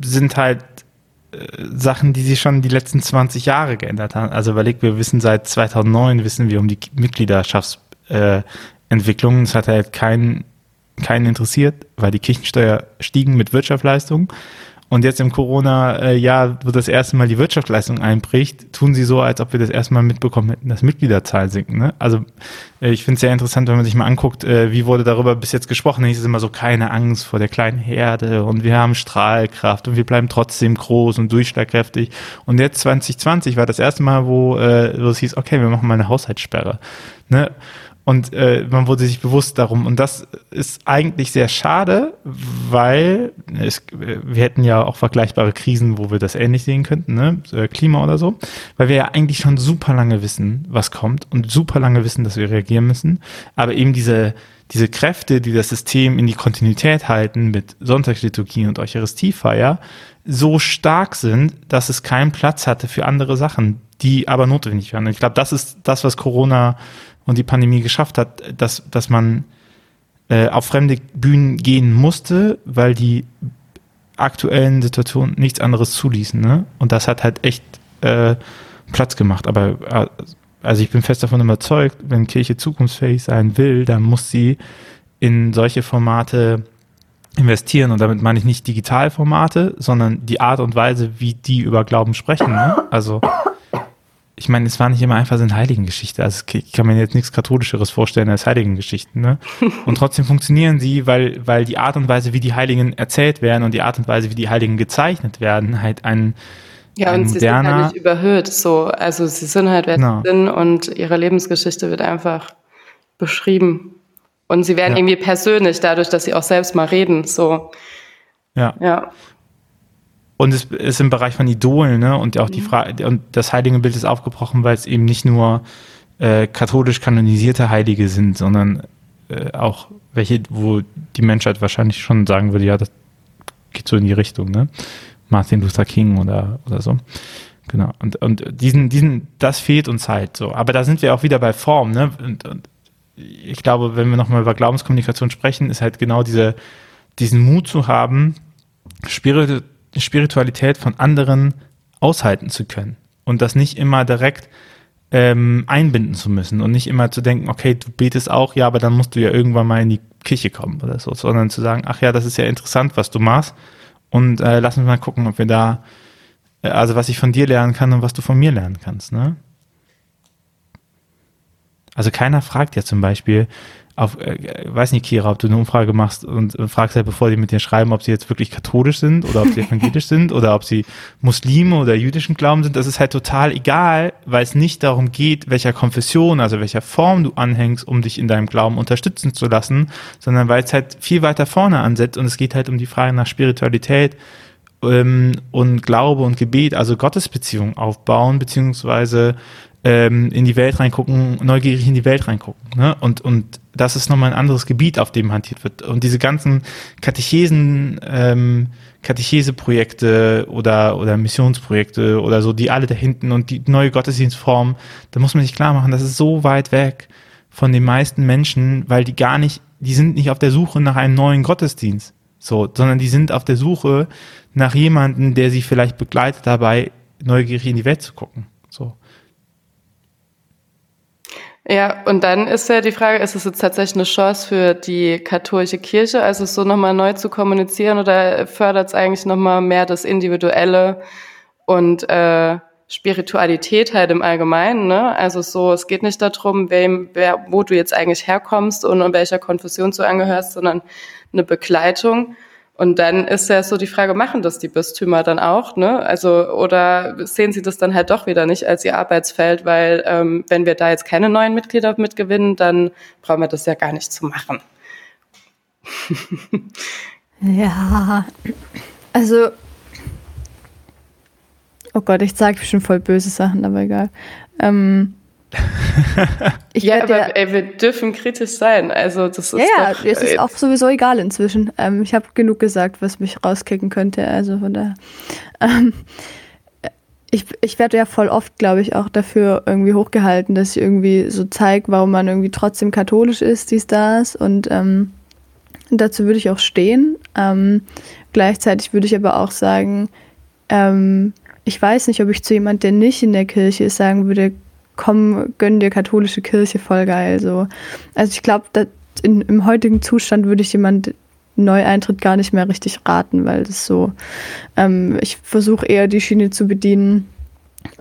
sind halt äh, Sachen, die sich schon die letzten 20 Jahre geändert haben. Also überlegt, wir wissen seit 2009, wissen wir um die Mitgliederschaftsentwicklung. Äh, es hat halt keinen, keinen interessiert, weil die Kirchensteuer stiegen mit Wirtschaftsleistung. Und jetzt im Corona-Jahr, wo das erste Mal die Wirtschaftsleistung einbricht, tun sie so, als ob wir das erste Mal mitbekommen hätten, dass Mitgliederzahl sinken. Ne? Also äh, ich finde es sehr interessant, wenn man sich mal anguckt, äh, wie wurde darüber bis jetzt gesprochen. Es ist immer so keine Angst vor der kleinen Herde und wir haben Strahlkraft und wir bleiben trotzdem groß und durchschlagkräftig. Und jetzt 2020 war das erste Mal, wo, äh, wo es hieß, okay, wir machen mal eine Haushaltssperre. Ne? Und äh, man wurde sich bewusst darum. Und das ist eigentlich sehr schade, weil es, wir hätten ja auch vergleichbare Krisen, wo wir das ähnlich sehen könnten, ne? Äh, Klima oder so. Weil wir ja eigentlich schon super lange wissen, was kommt und super lange wissen, dass wir reagieren müssen. Aber eben diese, diese Kräfte, die das System in die Kontinuität halten mit Sonntagsliturgie und Eucharistiefeier, so stark sind, dass es keinen Platz hatte für andere Sachen, die aber notwendig waren. Und ich glaube, das ist das, was Corona und die Pandemie geschafft hat, dass, dass man äh, auf fremde Bühnen gehen musste, weil die aktuellen Situationen nichts anderes zuließen. Ne? Und das hat halt echt äh, Platz gemacht. Aber äh, also ich bin fest davon überzeugt, wenn Kirche zukunftsfähig sein will, dann muss sie in solche Formate investieren. Und damit meine ich nicht Digitalformate, sondern die Art und Weise, wie die über Glauben sprechen. Ne? Also ich meine, es war nicht immer einfach so eine Heiligengeschichte. Also ich kann mir jetzt nichts Katholischeres vorstellen als Heiligengeschichten. Ne? Und trotzdem funktionieren sie, weil, weil die Art und Weise, wie die Heiligen erzählt werden und die Art und Weise, wie die Heiligen gezeichnet werden, halt ein ja, ein und sie sind halt nicht überhöht. So, also sie sind halt, wer genau. sie sind und ihre Lebensgeschichte wird einfach beschrieben. Und sie werden ja. irgendwie persönlich, dadurch, dass sie auch selbst mal reden. So. Ja. Ja. Und es ist im Bereich von Idolen, ne? Und auch die mhm. Frage, und das Heiligenbild ist aufgebrochen, weil es eben nicht nur äh, katholisch kanonisierte Heilige sind, sondern äh, auch welche, wo die Menschheit wahrscheinlich schon sagen würde, ja, das geht so in die Richtung, ne? Martin Luther King oder, oder so. Genau. Und, und diesen, diesen, das fehlt uns halt so. Aber da sind wir auch wieder bei Form, ne? Und, und ich glaube, wenn wir nochmal über Glaubenskommunikation sprechen, ist halt genau diese, diesen Mut zu haben, Spirit Spiritualität von anderen aushalten zu können und das nicht immer direkt ähm, einbinden zu müssen und nicht immer zu denken, okay, du betest auch, ja, aber dann musst du ja irgendwann mal in die Kirche kommen oder so, sondern zu sagen, ach ja, das ist ja interessant, was du machst und äh, lass uns mal gucken, ob wir da, äh, also was ich von dir lernen kann und was du von mir lernen kannst, ne? Also keiner fragt ja zum Beispiel, auf, äh, weiß nicht, Kira, ob du eine Umfrage machst und äh, fragst halt, bevor die mit dir schreiben, ob sie jetzt wirklich katholisch sind oder ob sie evangelisch sind oder ob sie Muslime oder jüdischen Glauben sind. Das ist halt total egal, weil es nicht darum geht, welcher Konfession, also welcher Form du anhängst, um dich in deinem Glauben unterstützen zu lassen, sondern weil es halt viel weiter vorne ansetzt und es geht halt um die Frage nach Spiritualität ähm, und Glaube und Gebet, also Gottesbeziehung aufbauen, beziehungsweise ähm, in die Welt reingucken, neugierig in die Welt reingucken. Ne? Und, und das ist nochmal ein anderes Gebiet, auf dem hantiert wird. Und diese ganzen Katechesen, ähm, Katecheseprojekte oder, oder Missionsprojekte oder so, die alle da hinten und die neue Gottesdienstform, da muss man sich klar machen, das ist so weit weg von den meisten Menschen, weil die gar nicht, die sind nicht auf der Suche nach einem neuen Gottesdienst, so, sondern die sind auf der Suche nach jemandem, der sie vielleicht begleitet dabei, neugierig in die Welt zu gucken, so. Ja, und dann ist ja die Frage, ist es jetzt tatsächlich eine Chance für die katholische Kirche, also so nochmal neu zu kommunizieren oder fördert es eigentlich nochmal mehr das Individuelle und äh, Spiritualität halt im Allgemeinen, ne? Also so, es geht nicht darum, wem, wer, wo du jetzt eigentlich herkommst und in welcher Konfession du angehörst, sondern eine Begleitung. Und dann ist ja so die Frage, machen das die Bistümer dann auch, ne? Also, oder sehen sie das dann halt doch wieder nicht als ihr Arbeitsfeld, weil ähm, wenn wir da jetzt keine neuen Mitglieder mitgewinnen, dann brauchen wir das ja gar nicht zu machen. ja, also, oh Gott, ich sage schon voll böse Sachen, aber egal. Ähm, ja, aber ja, ey, wir dürfen kritisch sein. Also das ist ja, ja, doch, es ist auch sowieso egal inzwischen. Ähm, ich habe genug gesagt, was mich rauskicken könnte. Also von daher. Ähm, ich, ich werde ja voll oft, glaube ich, auch dafür irgendwie hochgehalten, dass ich irgendwie so zeige, warum man irgendwie trotzdem katholisch ist, dies, das. Und ähm, dazu würde ich auch stehen. Ähm, gleichzeitig würde ich aber auch sagen, ähm, ich weiß nicht, ob ich zu jemand, der nicht in der Kirche ist, sagen würde, komm, gönn dir katholische Kirche, voll geil. So. Also ich glaube, im heutigen Zustand würde ich jemand Neueintritt gar nicht mehr richtig raten, weil das so, ähm, ich versuche eher die Schiene zu bedienen.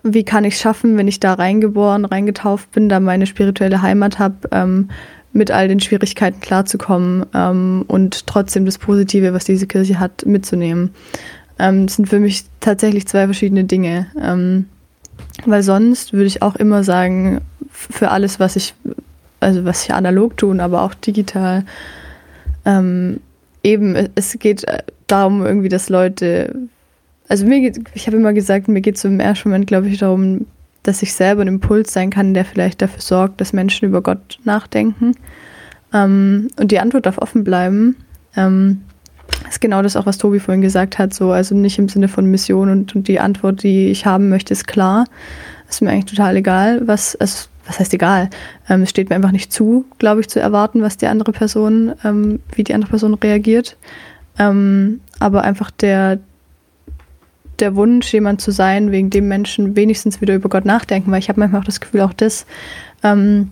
Wie kann ich es schaffen, wenn ich da reingeboren, reingetauft bin, da meine spirituelle Heimat habe, ähm, mit all den Schwierigkeiten klarzukommen ähm, und trotzdem das Positive, was diese Kirche hat, mitzunehmen. Ähm, das sind für mich tatsächlich zwei verschiedene Dinge. Weil sonst würde ich auch immer sagen, für alles, was ich, also was ich analog tun, aber auch digital, ähm, eben, es geht darum irgendwie, dass Leute, also mir geht, ich habe immer gesagt, mir geht es im ersten Moment, glaube ich, darum, dass ich selber ein Impuls sein kann, der vielleicht dafür sorgt, dass Menschen über Gott nachdenken. Ähm, und die Antwort darf offen bleiben. Ähm, ist genau das auch, was Tobi vorhin gesagt hat, so, also nicht im Sinne von Mission und, und die Antwort, die ich haben möchte, ist klar. Ist mir eigentlich total egal, was, also, was heißt egal? Ähm, es steht mir einfach nicht zu, glaube ich, zu erwarten, was die andere Person, ähm, wie die andere Person reagiert. Ähm, aber einfach der, der Wunsch, jemand zu sein, wegen dem Menschen wenigstens wieder über Gott nachdenken, weil ich habe manchmal auch das Gefühl, auch das, ähm,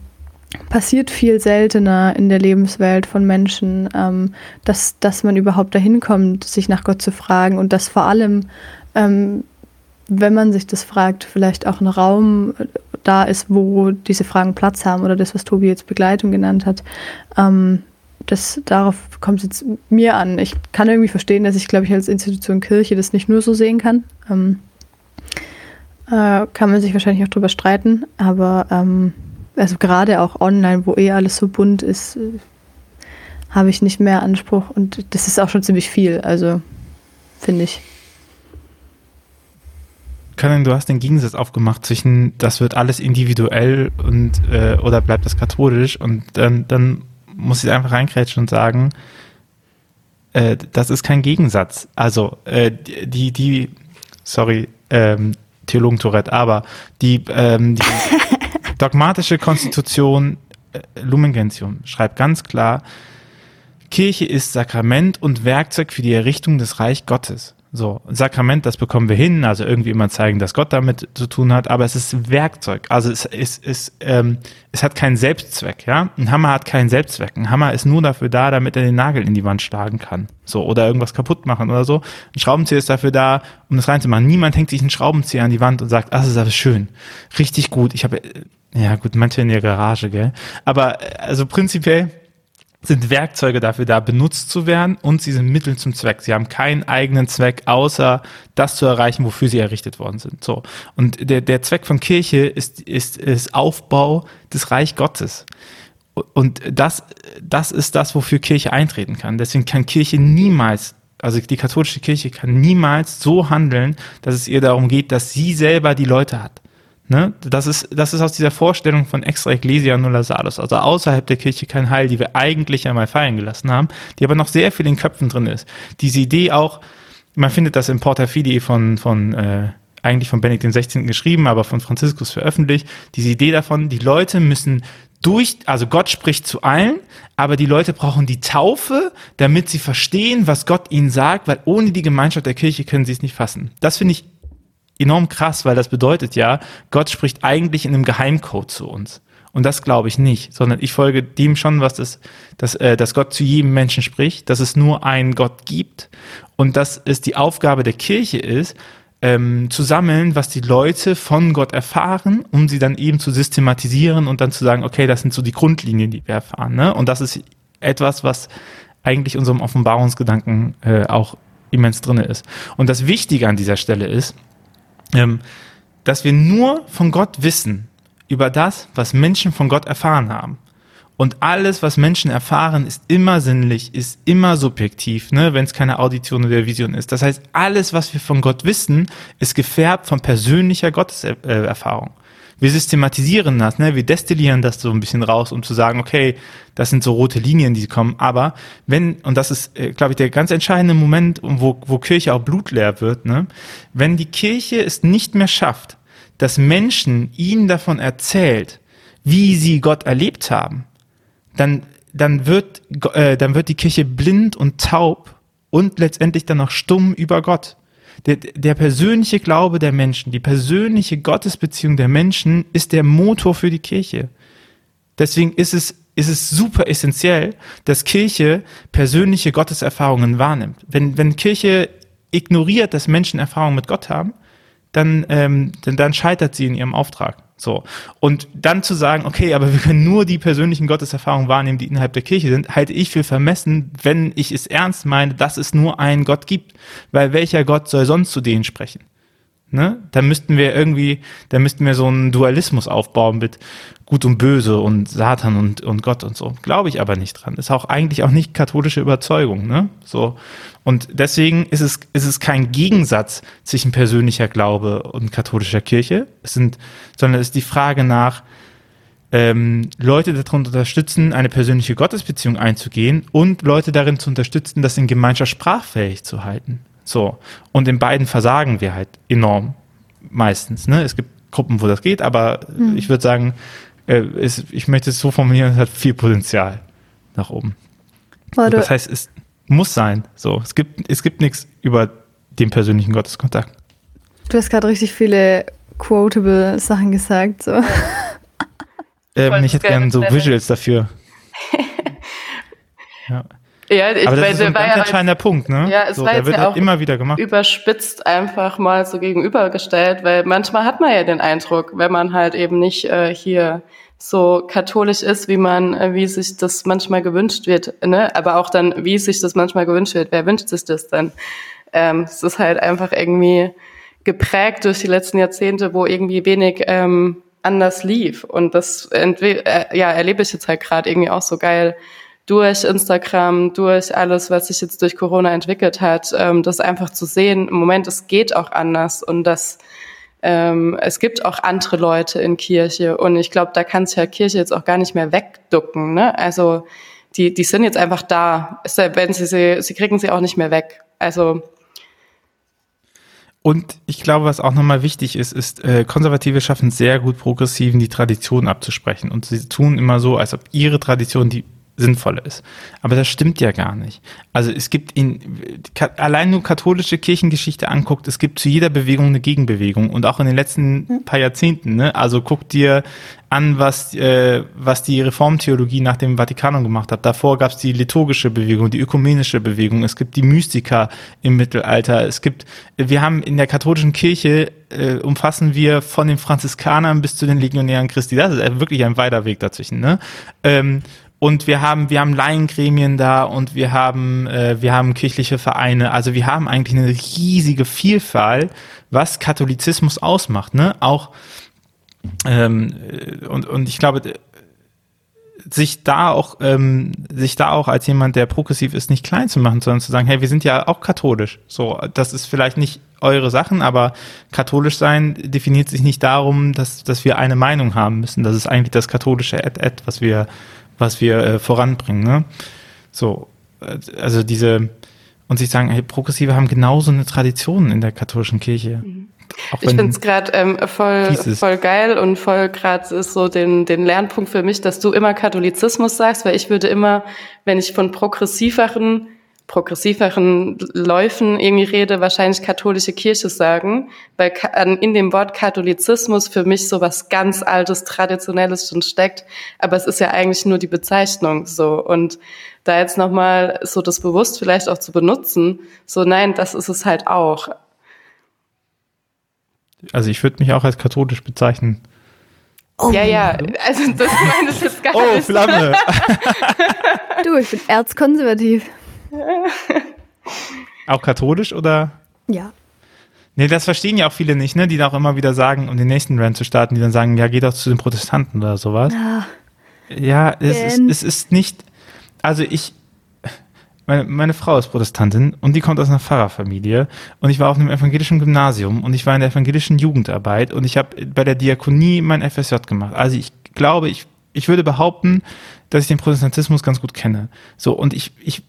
passiert viel seltener in der Lebenswelt von Menschen, ähm, dass, dass man überhaupt dahin kommt, sich nach Gott zu fragen und dass vor allem, ähm, wenn man sich das fragt, vielleicht auch ein Raum da ist, wo diese Fragen Platz haben oder das, was Tobi jetzt Begleitung genannt hat. Ähm, das, darauf kommt es jetzt mir an. Ich kann irgendwie verstehen, dass ich, glaube ich, als Institution Kirche das nicht nur so sehen kann. Ähm, äh, kann man sich wahrscheinlich auch drüber streiten, aber ähm, also gerade auch online, wo eh alles so bunt ist, äh, habe ich nicht mehr Anspruch und das ist auch schon ziemlich viel, also finde ich. Karin, du hast den Gegensatz aufgemacht zwischen, das wird alles individuell und äh, oder bleibt das katholisch und dann, dann muss ich einfach reinkrätschen und sagen, äh, das ist kein Gegensatz. Also äh, die, die, sorry, ähm, Theologen Tourette, aber die, ähm, die Dogmatische Konstitution äh, Lumen Gentium schreibt ganz klar, Kirche ist Sakrament und Werkzeug für die Errichtung des Reich Gottes. So, Sakrament, das bekommen wir hin, also irgendwie immer zeigen, dass Gott damit zu tun hat, aber es ist Werkzeug. Also es, es, es, ähm, es hat keinen Selbstzweck, ja. Ein Hammer hat keinen Selbstzweck. Ein Hammer ist nur dafür da, damit er den Nagel in die Wand schlagen kann. So, oder irgendwas kaputt machen oder so. Ein Schraubenzieher ist dafür da, um das reinzumachen. Niemand hängt sich einen Schraubenzieher an die Wand und sagt, ah, das ist aber schön. Richtig gut. Ich habe, ja gut, manche in der Garage, gell. Aber äh, also prinzipiell sind Werkzeuge dafür da, benutzt zu werden und sie sind Mittel zum Zweck. Sie haben keinen eigenen Zweck, außer das zu erreichen, wofür sie errichtet worden sind. So. Und der, der Zweck von Kirche ist, ist, ist Aufbau des Reich Gottes. Und das, das ist das, wofür Kirche eintreten kann. Deswegen kann Kirche niemals, also die katholische Kirche kann niemals so handeln, dass es ihr darum geht, dass sie selber die Leute hat. Ne? Das, ist, das ist aus dieser Vorstellung von extra ecclesia nulla salus, also außerhalb der Kirche kein Heil, die wir eigentlich einmal fallen gelassen haben, die aber noch sehr viel in Köpfen drin ist. Diese Idee auch, man findet das im Porta Fide von, von äh, eigentlich von Benedikt XVI. geschrieben, aber von Franziskus veröffentlicht, diese Idee davon, die Leute müssen durch, also Gott spricht zu allen, aber die Leute brauchen die Taufe, damit sie verstehen, was Gott ihnen sagt, weil ohne die Gemeinschaft der Kirche können sie es nicht fassen. Das finde ich enorm krass, weil das bedeutet ja, Gott spricht eigentlich in einem Geheimcode zu uns. Und das glaube ich nicht, sondern ich folge dem schon, was das, dass, äh, dass Gott zu jedem Menschen spricht, dass es nur einen Gott gibt und dass es die Aufgabe der Kirche ist, ähm, zu sammeln, was die Leute von Gott erfahren, um sie dann eben zu systematisieren und dann zu sagen, okay, das sind so die Grundlinien, die wir erfahren. Ne? Und das ist etwas, was eigentlich unserem Offenbarungsgedanken äh, auch immens drin ist. Und das Wichtige an dieser Stelle ist, ähm, dass wir nur von Gott wissen über das, was Menschen von Gott erfahren haben. Und alles, was Menschen erfahren, ist immer sinnlich, ist immer subjektiv, ne, wenn es keine Audition oder Vision ist. Das heißt, alles, was wir von Gott wissen, ist gefärbt von persönlicher Gotteserfahrung. Wir systematisieren das, ne? wir destillieren das so ein bisschen raus, um zu sagen, okay, das sind so rote Linien, die kommen. Aber wenn, und das ist, äh, glaube ich, der ganz entscheidende Moment, wo, wo Kirche auch blutleer wird, ne? wenn die Kirche es nicht mehr schafft, dass Menschen ihnen davon erzählt, wie sie Gott erlebt haben, dann, dann, wird, äh, dann wird die Kirche blind und taub und letztendlich dann noch stumm über Gott. Der, der persönliche Glaube der Menschen, die persönliche Gottesbeziehung der Menschen ist der Motor für die Kirche. Deswegen ist es, ist es super essentiell, dass Kirche persönliche Gotteserfahrungen wahrnimmt. Wenn, wenn Kirche ignoriert, dass Menschen Erfahrungen mit Gott haben, dann, ähm, dann, dann scheitert sie in ihrem Auftrag. So. Und dann zu sagen, okay, aber wir können nur die persönlichen Gotteserfahrungen wahrnehmen, die innerhalb der Kirche sind, halte ich für vermessen, wenn ich es ernst meine, dass es nur einen Gott gibt. Weil welcher Gott soll sonst zu denen sprechen? Ne? Da müssten wir irgendwie, da müssten wir so einen Dualismus aufbauen mit Gut und Böse und Satan und, und Gott und so. Glaube ich aber nicht dran. Ist auch eigentlich auch nicht katholische Überzeugung, ne? So. Und deswegen ist es, ist es kein Gegensatz zwischen persönlicher Glaube und katholischer Kirche. Es sind, sondern es ist die Frage nach, ähm, Leute darin unterstützen, eine persönliche Gottesbeziehung einzugehen und Leute darin zu unterstützen, das in Gemeinschaft sprachfähig zu halten. So. Und in beiden versagen wir halt enorm. Meistens. Ne? Es gibt Gruppen, wo das geht, aber mhm. ich würde sagen, äh, ist, ich möchte es so formulieren, es hat viel Potenzial nach oben. das heißt, es muss sein. So. Es gibt, es gibt nichts über den persönlichen Gotteskontakt. Du hast gerade richtig viele quotable Sachen gesagt. So. Ähm, ich hätte gerne so Visuals dafür. ja. Ja, ich Aber das ist so ein ganz ja entscheidender als, Punkt, ne? Ja, es so, war jetzt wird ja halt auch immer wieder gemacht. überspitzt einfach mal so gegenübergestellt, weil manchmal hat man ja den Eindruck, wenn man halt eben nicht äh, hier so katholisch ist, wie man, äh, wie sich das manchmal gewünscht wird, ne? Aber auch dann, wie sich das manchmal gewünscht wird. Wer wünscht sich das dann? Ähm, es ist halt einfach irgendwie geprägt durch die letzten Jahrzehnte, wo irgendwie wenig ähm, anders lief. Und das äh, ja, erlebe ich jetzt halt gerade irgendwie auch so geil durch Instagram, durch alles, was sich jetzt durch Corona entwickelt hat, ähm, das einfach zu sehen, im Moment, es geht auch anders und das ähm, es gibt auch andere Leute in Kirche und ich glaube, da kann sich ja Kirche jetzt auch gar nicht mehr wegducken. Ne? Also die, die sind jetzt einfach da. Wenn sie, sie, sie kriegen sie auch nicht mehr weg. Also und ich glaube, was auch nochmal wichtig ist, ist, äh, Konservative schaffen sehr gut Progressiven die Tradition abzusprechen. Und sie tun immer so, als ob ihre Tradition die sinnvolle ist. Aber das stimmt ja gar nicht. Also es gibt in, allein nur katholische Kirchengeschichte anguckt, es gibt zu jeder Bewegung eine Gegenbewegung und auch in den letzten hm. paar Jahrzehnten. Ne? Also guck dir an, was, äh, was die Reformtheologie nach dem Vatikanum gemacht hat. Davor gab es die liturgische Bewegung, die ökumenische Bewegung, es gibt die Mystiker im Mittelalter. Es gibt, wir haben in der katholischen Kirche äh, umfassen wir von den Franziskanern bis zu den Legionären Christi. Das ist wirklich ein weiter Weg dazwischen. Ne? Ähm, und wir haben wir haben Laiengremien da und wir haben äh, wir haben kirchliche Vereine also wir haben eigentlich eine riesige Vielfalt was Katholizismus ausmacht ne auch ähm, und und ich glaube sich da auch, ähm, sich da auch als jemand, der progressiv ist, nicht klein zu machen, sondern zu sagen, hey, wir sind ja auch katholisch. So, das ist vielleicht nicht eure Sachen, aber katholisch sein definiert sich nicht darum, dass, dass wir eine Meinung haben müssen. Das ist eigentlich das katholische Ad-Ad, was wir, was wir äh, voranbringen. Ne? So, äh, also diese, und sich sagen, hey, Progressive haben genauso eine Tradition in der katholischen Kirche. Mhm. ich finde es gerade ähm, voll, voll geil und voll gerade ist so den, den Lernpunkt für mich, dass du immer Katholizismus sagst, weil ich würde immer, wenn ich von progressiveren progressiveren Läufen irgendwie rede, wahrscheinlich katholische Kirche sagen, weil in dem Wort Katholizismus für mich so was ganz altes, traditionelles schon steckt, aber es ist ja eigentlich nur die Bezeichnung so und da jetzt nochmal so das bewusst vielleicht auch zu benutzen, so nein, das ist es halt auch. Also ich würde mich auch als katholisch bezeichnen. Oh. Ja, ja, also das meine ich jetzt gar oh, nicht. Oh, Flamme. du, ich bin erzkonservativ. Auch katholisch oder? Ja. Nee, das verstehen ja auch viele nicht, ne? Die da auch immer wieder sagen, um den nächsten Rant zu starten, die dann sagen, ja, geh doch zu den Protestanten oder sowas. Ja, ja es, ist, es ist nicht, also ich, meine, meine Frau ist Protestantin und die kommt aus einer Pfarrerfamilie und ich war auf einem evangelischen Gymnasium und ich war in der evangelischen Jugendarbeit und ich habe bei der Diakonie mein FSJ gemacht. Also ich glaube, ich, ich würde behaupten, dass ich den Protestantismus ganz gut kenne. So, und ich, ich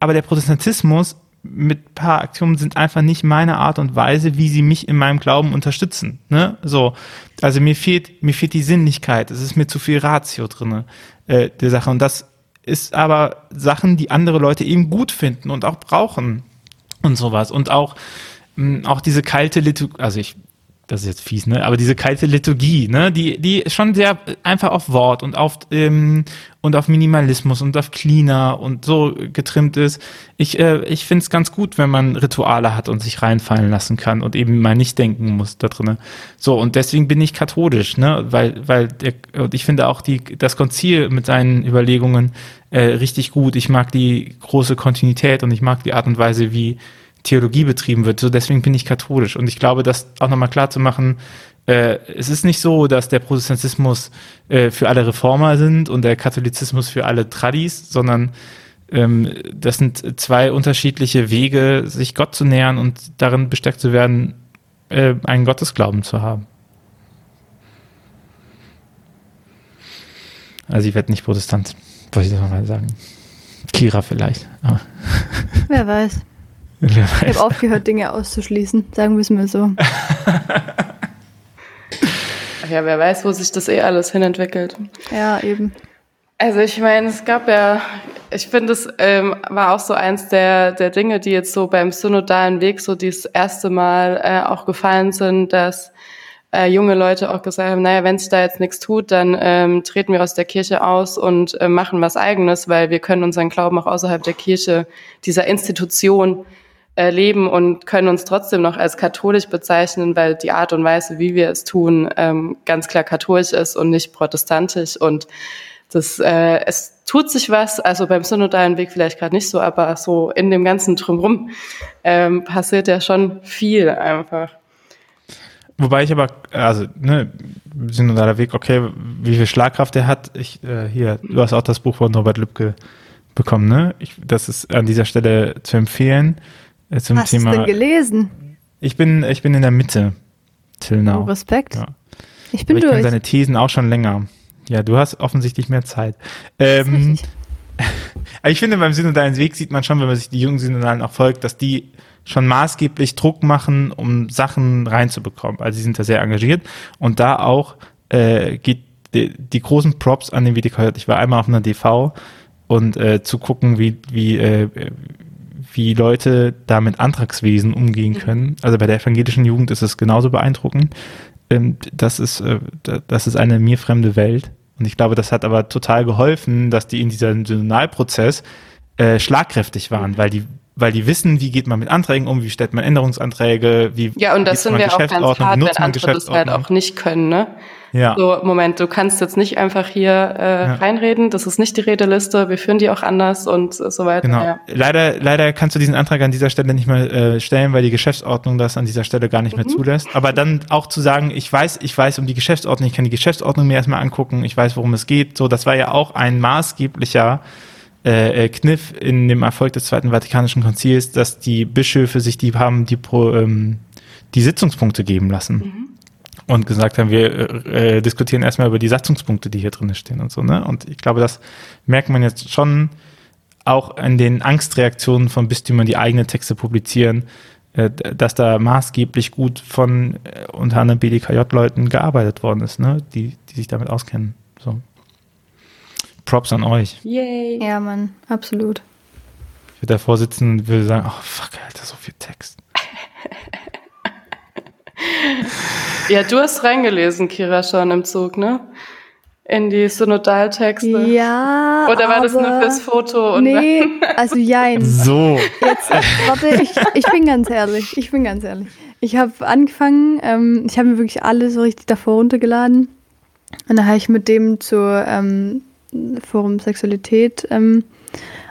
aber der Protestantismus mit paar Aktionen sind einfach nicht meine Art und Weise, wie sie mich in meinem Glauben unterstützen. Ne? So, also mir fehlt mir fehlt die Sinnlichkeit. Es ist mir zu viel Ratio drinne äh, der Sache und das ist aber Sachen, die andere Leute eben gut finden und auch brauchen und sowas und auch mh, auch diese kalte Liturgie, also ich das ist jetzt fies, ne? Aber diese kalte Liturgie, ne, die, die schon sehr einfach auf Wort und auf ähm, und auf Minimalismus und auf Cleaner und so getrimmt ist. Ich, äh, ich finde es ganz gut, wenn man Rituale hat und sich reinfallen lassen kann und eben mal nicht denken muss da drinnen. So, und deswegen bin ich katholisch, ne? Weil, weil der, und ich finde auch die, das Konzil mit seinen Überlegungen äh, richtig gut. Ich mag die große Kontinuität und ich mag die Art und Weise, wie Theologie betrieben wird. So deswegen bin ich katholisch. Und ich glaube, das auch nochmal klar zu machen, äh, es ist nicht so, dass der Protestantismus äh, für alle Reformer sind und der Katholizismus für alle Tradis, sondern ähm, das sind zwei unterschiedliche Wege, sich Gott zu nähern und darin bestärkt zu werden, äh, einen Gottesglauben zu haben. Also ich werde nicht Protestant, wollte ich das nochmal sagen. Kira vielleicht. Aber. Wer weiß. Ich habe aufgehört, Dinge auszuschließen, sagen wir es mal so. ja, wer weiß, wo sich das eh alles hinentwickelt. Ja, eben. Also ich meine, es gab ja, ich finde, es ähm, war auch so eins der, der Dinge, die jetzt so beim synodalen Weg so das erste Mal äh, auch gefallen sind, dass äh, junge Leute auch gesagt haben, naja, wenn sich da jetzt nichts tut, dann ähm, treten wir aus der Kirche aus und äh, machen was eigenes, weil wir können unseren Glauben auch außerhalb der Kirche, dieser Institution leben und können uns trotzdem noch als katholisch bezeichnen, weil die Art und Weise, wie wir es tun, ähm, ganz klar katholisch ist und nicht protestantisch. Und das, äh, es tut sich was, also beim synodalen Weg vielleicht gerade nicht so, aber so in dem ganzen Drumherum ähm, passiert ja schon viel einfach. Wobei ich aber, also, ne, synodaler Weg, okay, wie viel Schlagkraft er hat. Ich, äh, hier, du hast auch das Buch von Robert Lübcke bekommen, ne? Ich, das ist an dieser Stelle zu empfehlen. Äh, zum Hast du denn gelesen? Ich bin, ich bin in der Mitte. Till now. Oh, Respekt. Ja. Ich bin Aber ich durch. Ich seine Thesen auch schon länger. Ja, du hast offensichtlich mehr Zeit. Ähm, ich finde, beim synodalen Weg sieht man schon, wenn man sich die jungen Synodalen auch folgt, dass die schon maßgeblich Druck machen, um Sachen reinzubekommen. Also sie sind da sehr engagiert und da auch äh, geht die, die großen Props an den WDK. Ich war einmal auf einer DV und äh, zu gucken, wie, wie, äh, wie Leute da mit Antragswesen umgehen können. Also bei der evangelischen Jugend ist es genauso beeindruckend. Ähm, das ist, äh, das ist eine mir fremde Welt. Und ich glaube, das hat aber total geholfen, dass die in diesem Synodalprozess äh, schlagkräftig waren, weil die weil die wissen, wie geht man mit Anträgen um, wie stellt man Änderungsanträge, wie Ja, und das sind wir auch ganz hart, wenn andere das halt auch nicht können, ne? Ja. So, Moment, du kannst jetzt nicht einfach hier äh, ja. reinreden, das ist nicht die Redeliste, wir führen die auch anders und so weiter. Genau. Ja. Leider, leider kannst du diesen Antrag an dieser Stelle nicht mehr äh, stellen, weil die Geschäftsordnung das an dieser Stelle gar nicht mhm. mehr zulässt. Aber dann auch zu sagen, ich weiß, ich weiß um die Geschäftsordnung, ich kann die Geschäftsordnung mir erstmal angucken, ich weiß, worum es geht. So, das war ja auch ein maßgeblicher äh, äh, Kniff in dem Erfolg des Zweiten Vatikanischen Konzils, dass die Bischöfe sich die haben die pro, ähm, die Sitzungspunkte geben lassen. Mhm. Und gesagt haben, wir äh, äh, diskutieren erstmal über die Satzungspunkte, die hier drin stehen und so, ne? Und ich glaube, das merkt man jetzt schon auch in den Angstreaktionen von Bistümern, die eigene Texte publizieren, äh, dass da maßgeblich gut von äh, unter anderem BDKJ-Leuten gearbeitet worden ist, ne? Die, die sich damit auskennen. So. Props an euch. Yay. Ja, Mann, absolut. Ich würde davor sitzen und würde sagen, oh fuck, Alter, so viel Text. ja, du hast reingelesen, Kira, schon im Zug, ne? In die Synodaltexte. Ja. Oder war das nur fürs Foto? Und nee, also jein. So. Jetzt, warte, ich, ich bin ganz ehrlich. Ich bin ganz ehrlich. Ich habe angefangen, ähm, ich habe mir wirklich alle so richtig davor runtergeladen. Und dann habe ich mit dem zur ähm, Forum Sexualität ähm,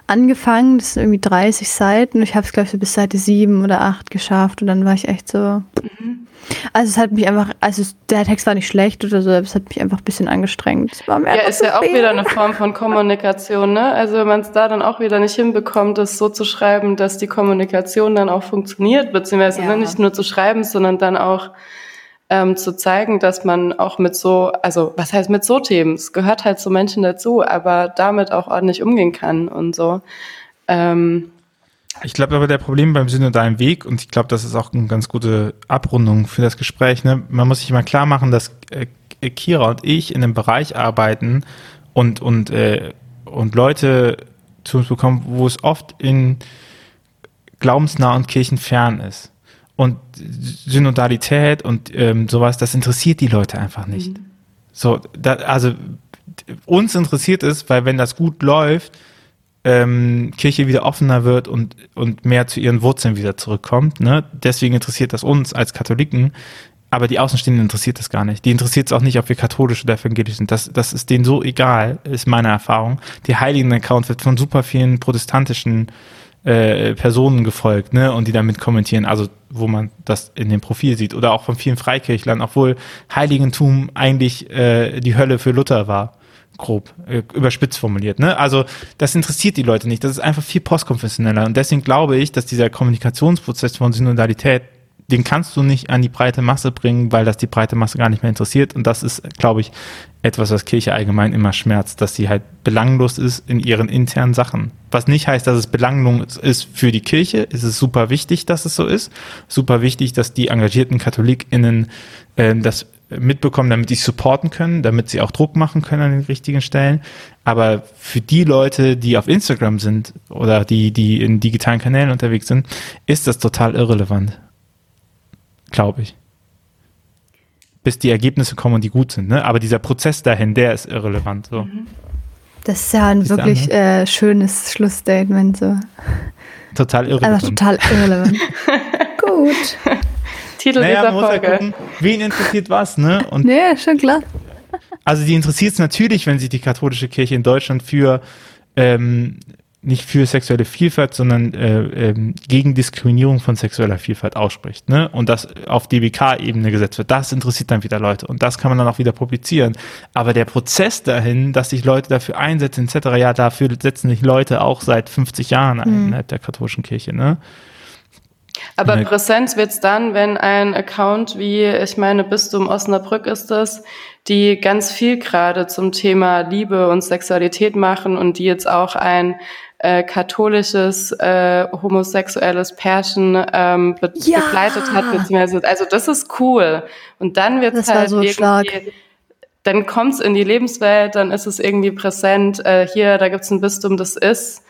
angefangen. Das sind irgendwie 30 Seiten. Ich habe es, glaube ich, so bis Seite 7 oder 8 geschafft. Und dann war ich echt so. Mhm. Also es hat mich einfach, also der Text war nicht schlecht oder so, aber es hat mich einfach ein bisschen angestrengt. Es war mir ja, ist ja auch wieder eine Form von Kommunikation, ne? Also wenn man es da dann auch wieder nicht hinbekommt, das so zu schreiben, dass die Kommunikation dann auch funktioniert, beziehungsweise ja. nicht nur zu schreiben, sondern dann auch ähm, zu zeigen, dass man auch mit so, also was heißt mit so Themen? Es gehört halt zu Menschen dazu, aber damit auch ordentlich umgehen kann und so. Ähm, ich glaube aber der Problem beim synodalen Weg, und ich glaube, das ist auch eine ganz gute Abrundung für das Gespräch, ne? man muss sich immer klar machen, dass äh, Kira und ich in einem Bereich arbeiten und, und, äh, und Leute zu uns bekommen, wo es oft in glaubensnah und kirchenfern ist. Und Synodalität und ähm, sowas, das interessiert die Leute einfach nicht. Mhm. So, da, also uns interessiert es, weil wenn das gut läuft, ähm, Kirche wieder offener wird und, und mehr zu ihren Wurzeln wieder zurückkommt. Ne? Deswegen interessiert das uns als Katholiken, aber die Außenstehenden interessiert das gar nicht. Die interessiert es auch nicht, ob wir katholisch oder evangelisch sind. Das, das ist denen so egal, ist meine Erfahrung. Die Heiligen-Account wird von super vielen protestantischen äh, Personen gefolgt, ne, und die damit kommentieren, also wo man das in dem Profil sieht, oder auch von vielen Freikirchlern, obwohl Heiligentum eigentlich äh, die Hölle für Luther war, grob, äh, überspitzt formuliert, ne? Also das interessiert die Leute nicht, das ist einfach viel postkonfessioneller. Und deswegen glaube ich, dass dieser Kommunikationsprozess von Synodalität den kannst du nicht an die breite Masse bringen, weil das die breite Masse gar nicht mehr interessiert. Und das ist, glaube ich, etwas, was Kirche allgemein immer schmerzt, dass sie halt belanglos ist in ihren internen Sachen. Was nicht heißt, dass es belanglos ist für die Kirche. Es ist super wichtig, dass es so ist. Super wichtig, dass die engagierten KatholikInnen äh, das mitbekommen, damit die supporten können, damit sie auch Druck machen können an den richtigen Stellen. Aber für die Leute, die auf Instagram sind oder die, die in digitalen Kanälen unterwegs sind, ist das total irrelevant glaube ich. Bis die Ergebnisse kommen und die gut sind. Ne? Aber dieser Prozess dahin, der ist irrelevant. So. Mhm. Das ist ja ein ist wirklich äh, schönes Schlussstatement. So. Total irrelevant. Also total irrelevant. gut. Titel naja, dieser Folge. Ja gucken, wen interessiert was, ne? Und nee, schon klar. Also die interessiert es natürlich, wenn sich die katholische Kirche in Deutschland für ähm, nicht für sexuelle Vielfalt, sondern äh, ähm, gegen Diskriminierung von sexueller Vielfalt ausspricht, ne? Und das auf DBK-Ebene gesetzt wird. Das interessiert dann wieder Leute und das kann man dann auch wieder publizieren. Aber der Prozess dahin, dass sich Leute dafür einsetzen, etc., ja, dafür setzen sich Leute auch seit 50 Jahren ein, mhm. innerhalb der katholischen Kirche, ne? Aber ja. präsent wird's dann, wenn ein Account wie, ich meine, Bistum Osnabrück ist das, die ganz viel gerade zum Thema Liebe und Sexualität machen und die jetzt auch ein äh, katholisches äh, homosexuelles Pärchen ähm, be ja. begleitet hat, beziehungsweise also das ist cool. Und dann wird es halt so irgendwie, stark. dann kommt's in die Lebenswelt, dann ist es irgendwie präsent. Äh, hier, da gibt's ein Bistum, das ist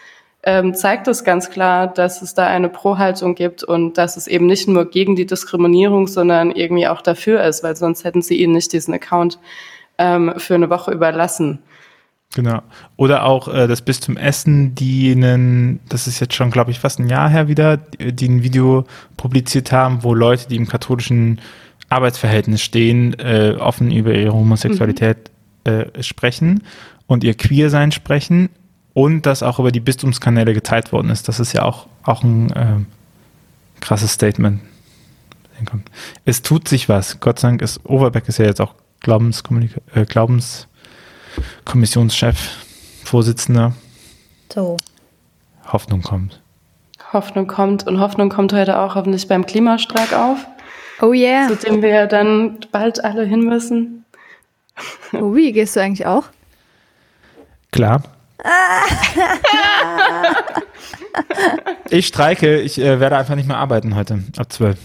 ähm, zeigt es ganz klar, dass es da eine Pro-Haltung gibt und dass es eben nicht nur gegen die Diskriminierung, sondern irgendwie auch dafür ist, weil sonst hätten sie ihnen nicht diesen Account ähm, für eine Woche überlassen. Genau. Oder auch äh, das Bistum Essen, die einen, das ist jetzt schon, glaube ich, fast ein Jahr her wieder, die ein Video publiziert haben, wo Leute, die im katholischen Arbeitsverhältnis stehen, äh, offen über ihre Homosexualität mhm. äh, sprechen und ihr Queersein sprechen und das auch über die Bistumskanäle geteilt worden ist. Das ist ja auch, auch ein äh, krasses Statement. Es tut sich was. Gott sei Dank ist Overbeck ist ja jetzt auch Glaubenskommunika äh, Glaubenskommissionschef, Vorsitzender. So. Hoffnung kommt. Hoffnung kommt und Hoffnung kommt heute auch hoffentlich beim Klimastreik auf. Oh yeah. Zu dem wir dann bald alle hin müssen. Oh, wie gehst du eigentlich auch? Klar. ich streike, ich äh, werde einfach nicht mehr arbeiten heute ab zwölf.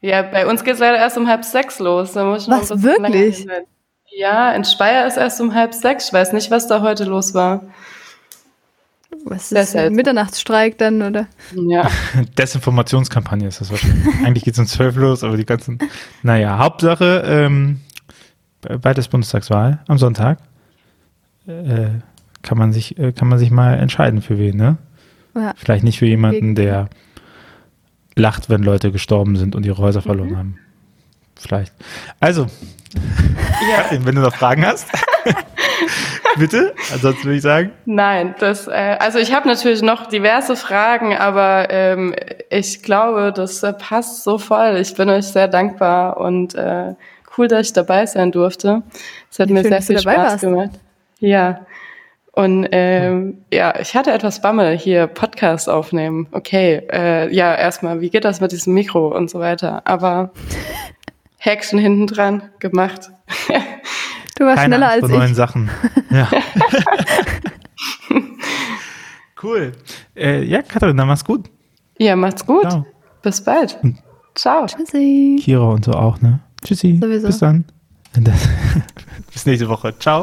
Ja, bei uns geht es leider erst um halb sechs los. Da muss was, wirklich? Ja, in Speyer ist erst um halb sechs. Ich weiß nicht, was da heute los war. Was ist ein Mitternachtsstreik dann, oder? Ja. Desinformationskampagne ist das wahrscheinlich. Eigentlich geht es um zwölf los, aber die ganzen. Naja, Hauptsache, ähm, bei der Bundestagswahl am Sonntag äh, kann, man sich, äh, kann man sich mal entscheiden, für wen, ne? Ja. Vielleicht nicht für jemanden, der lacht, wenn Leute gestorben sind und ihre Häuser verloren mhm. haben. Vielleicht. Also, ja. wenn du noch Fragen hast. Bitte? Ansonsten würde ich sagen. Nein, das, äh, also ich habe natürlich noch diverse Fragen, aber ähm, ich glaube, das äh, passt so voll. Ich bin euch sehr dankbar und äh, cool, dass ich dabei sein durfte. Es hat ich mir sehr viel Spaß warst. gemacht. Ja. Und ähm, ja, ich hatte etwas Bammel hier Podcast aufnehmen. Okay, äh, ja, erstmal, wie geht das mit diesem Mikro und so weiter. Aber Häkchen hinten dran gemacht. Du warst Keine schneller Angst als vor ich. neuen Sachen. Ja. cool. Äh, ja, Katharina, dann mach's gut. Ja, macht's gut. Ciao. Bis bald. Ciao. Tschüssi. Kira und so auch, ne? Tschüssi. Sowieso. Bis dann. Bis nächste Woche. Ciao.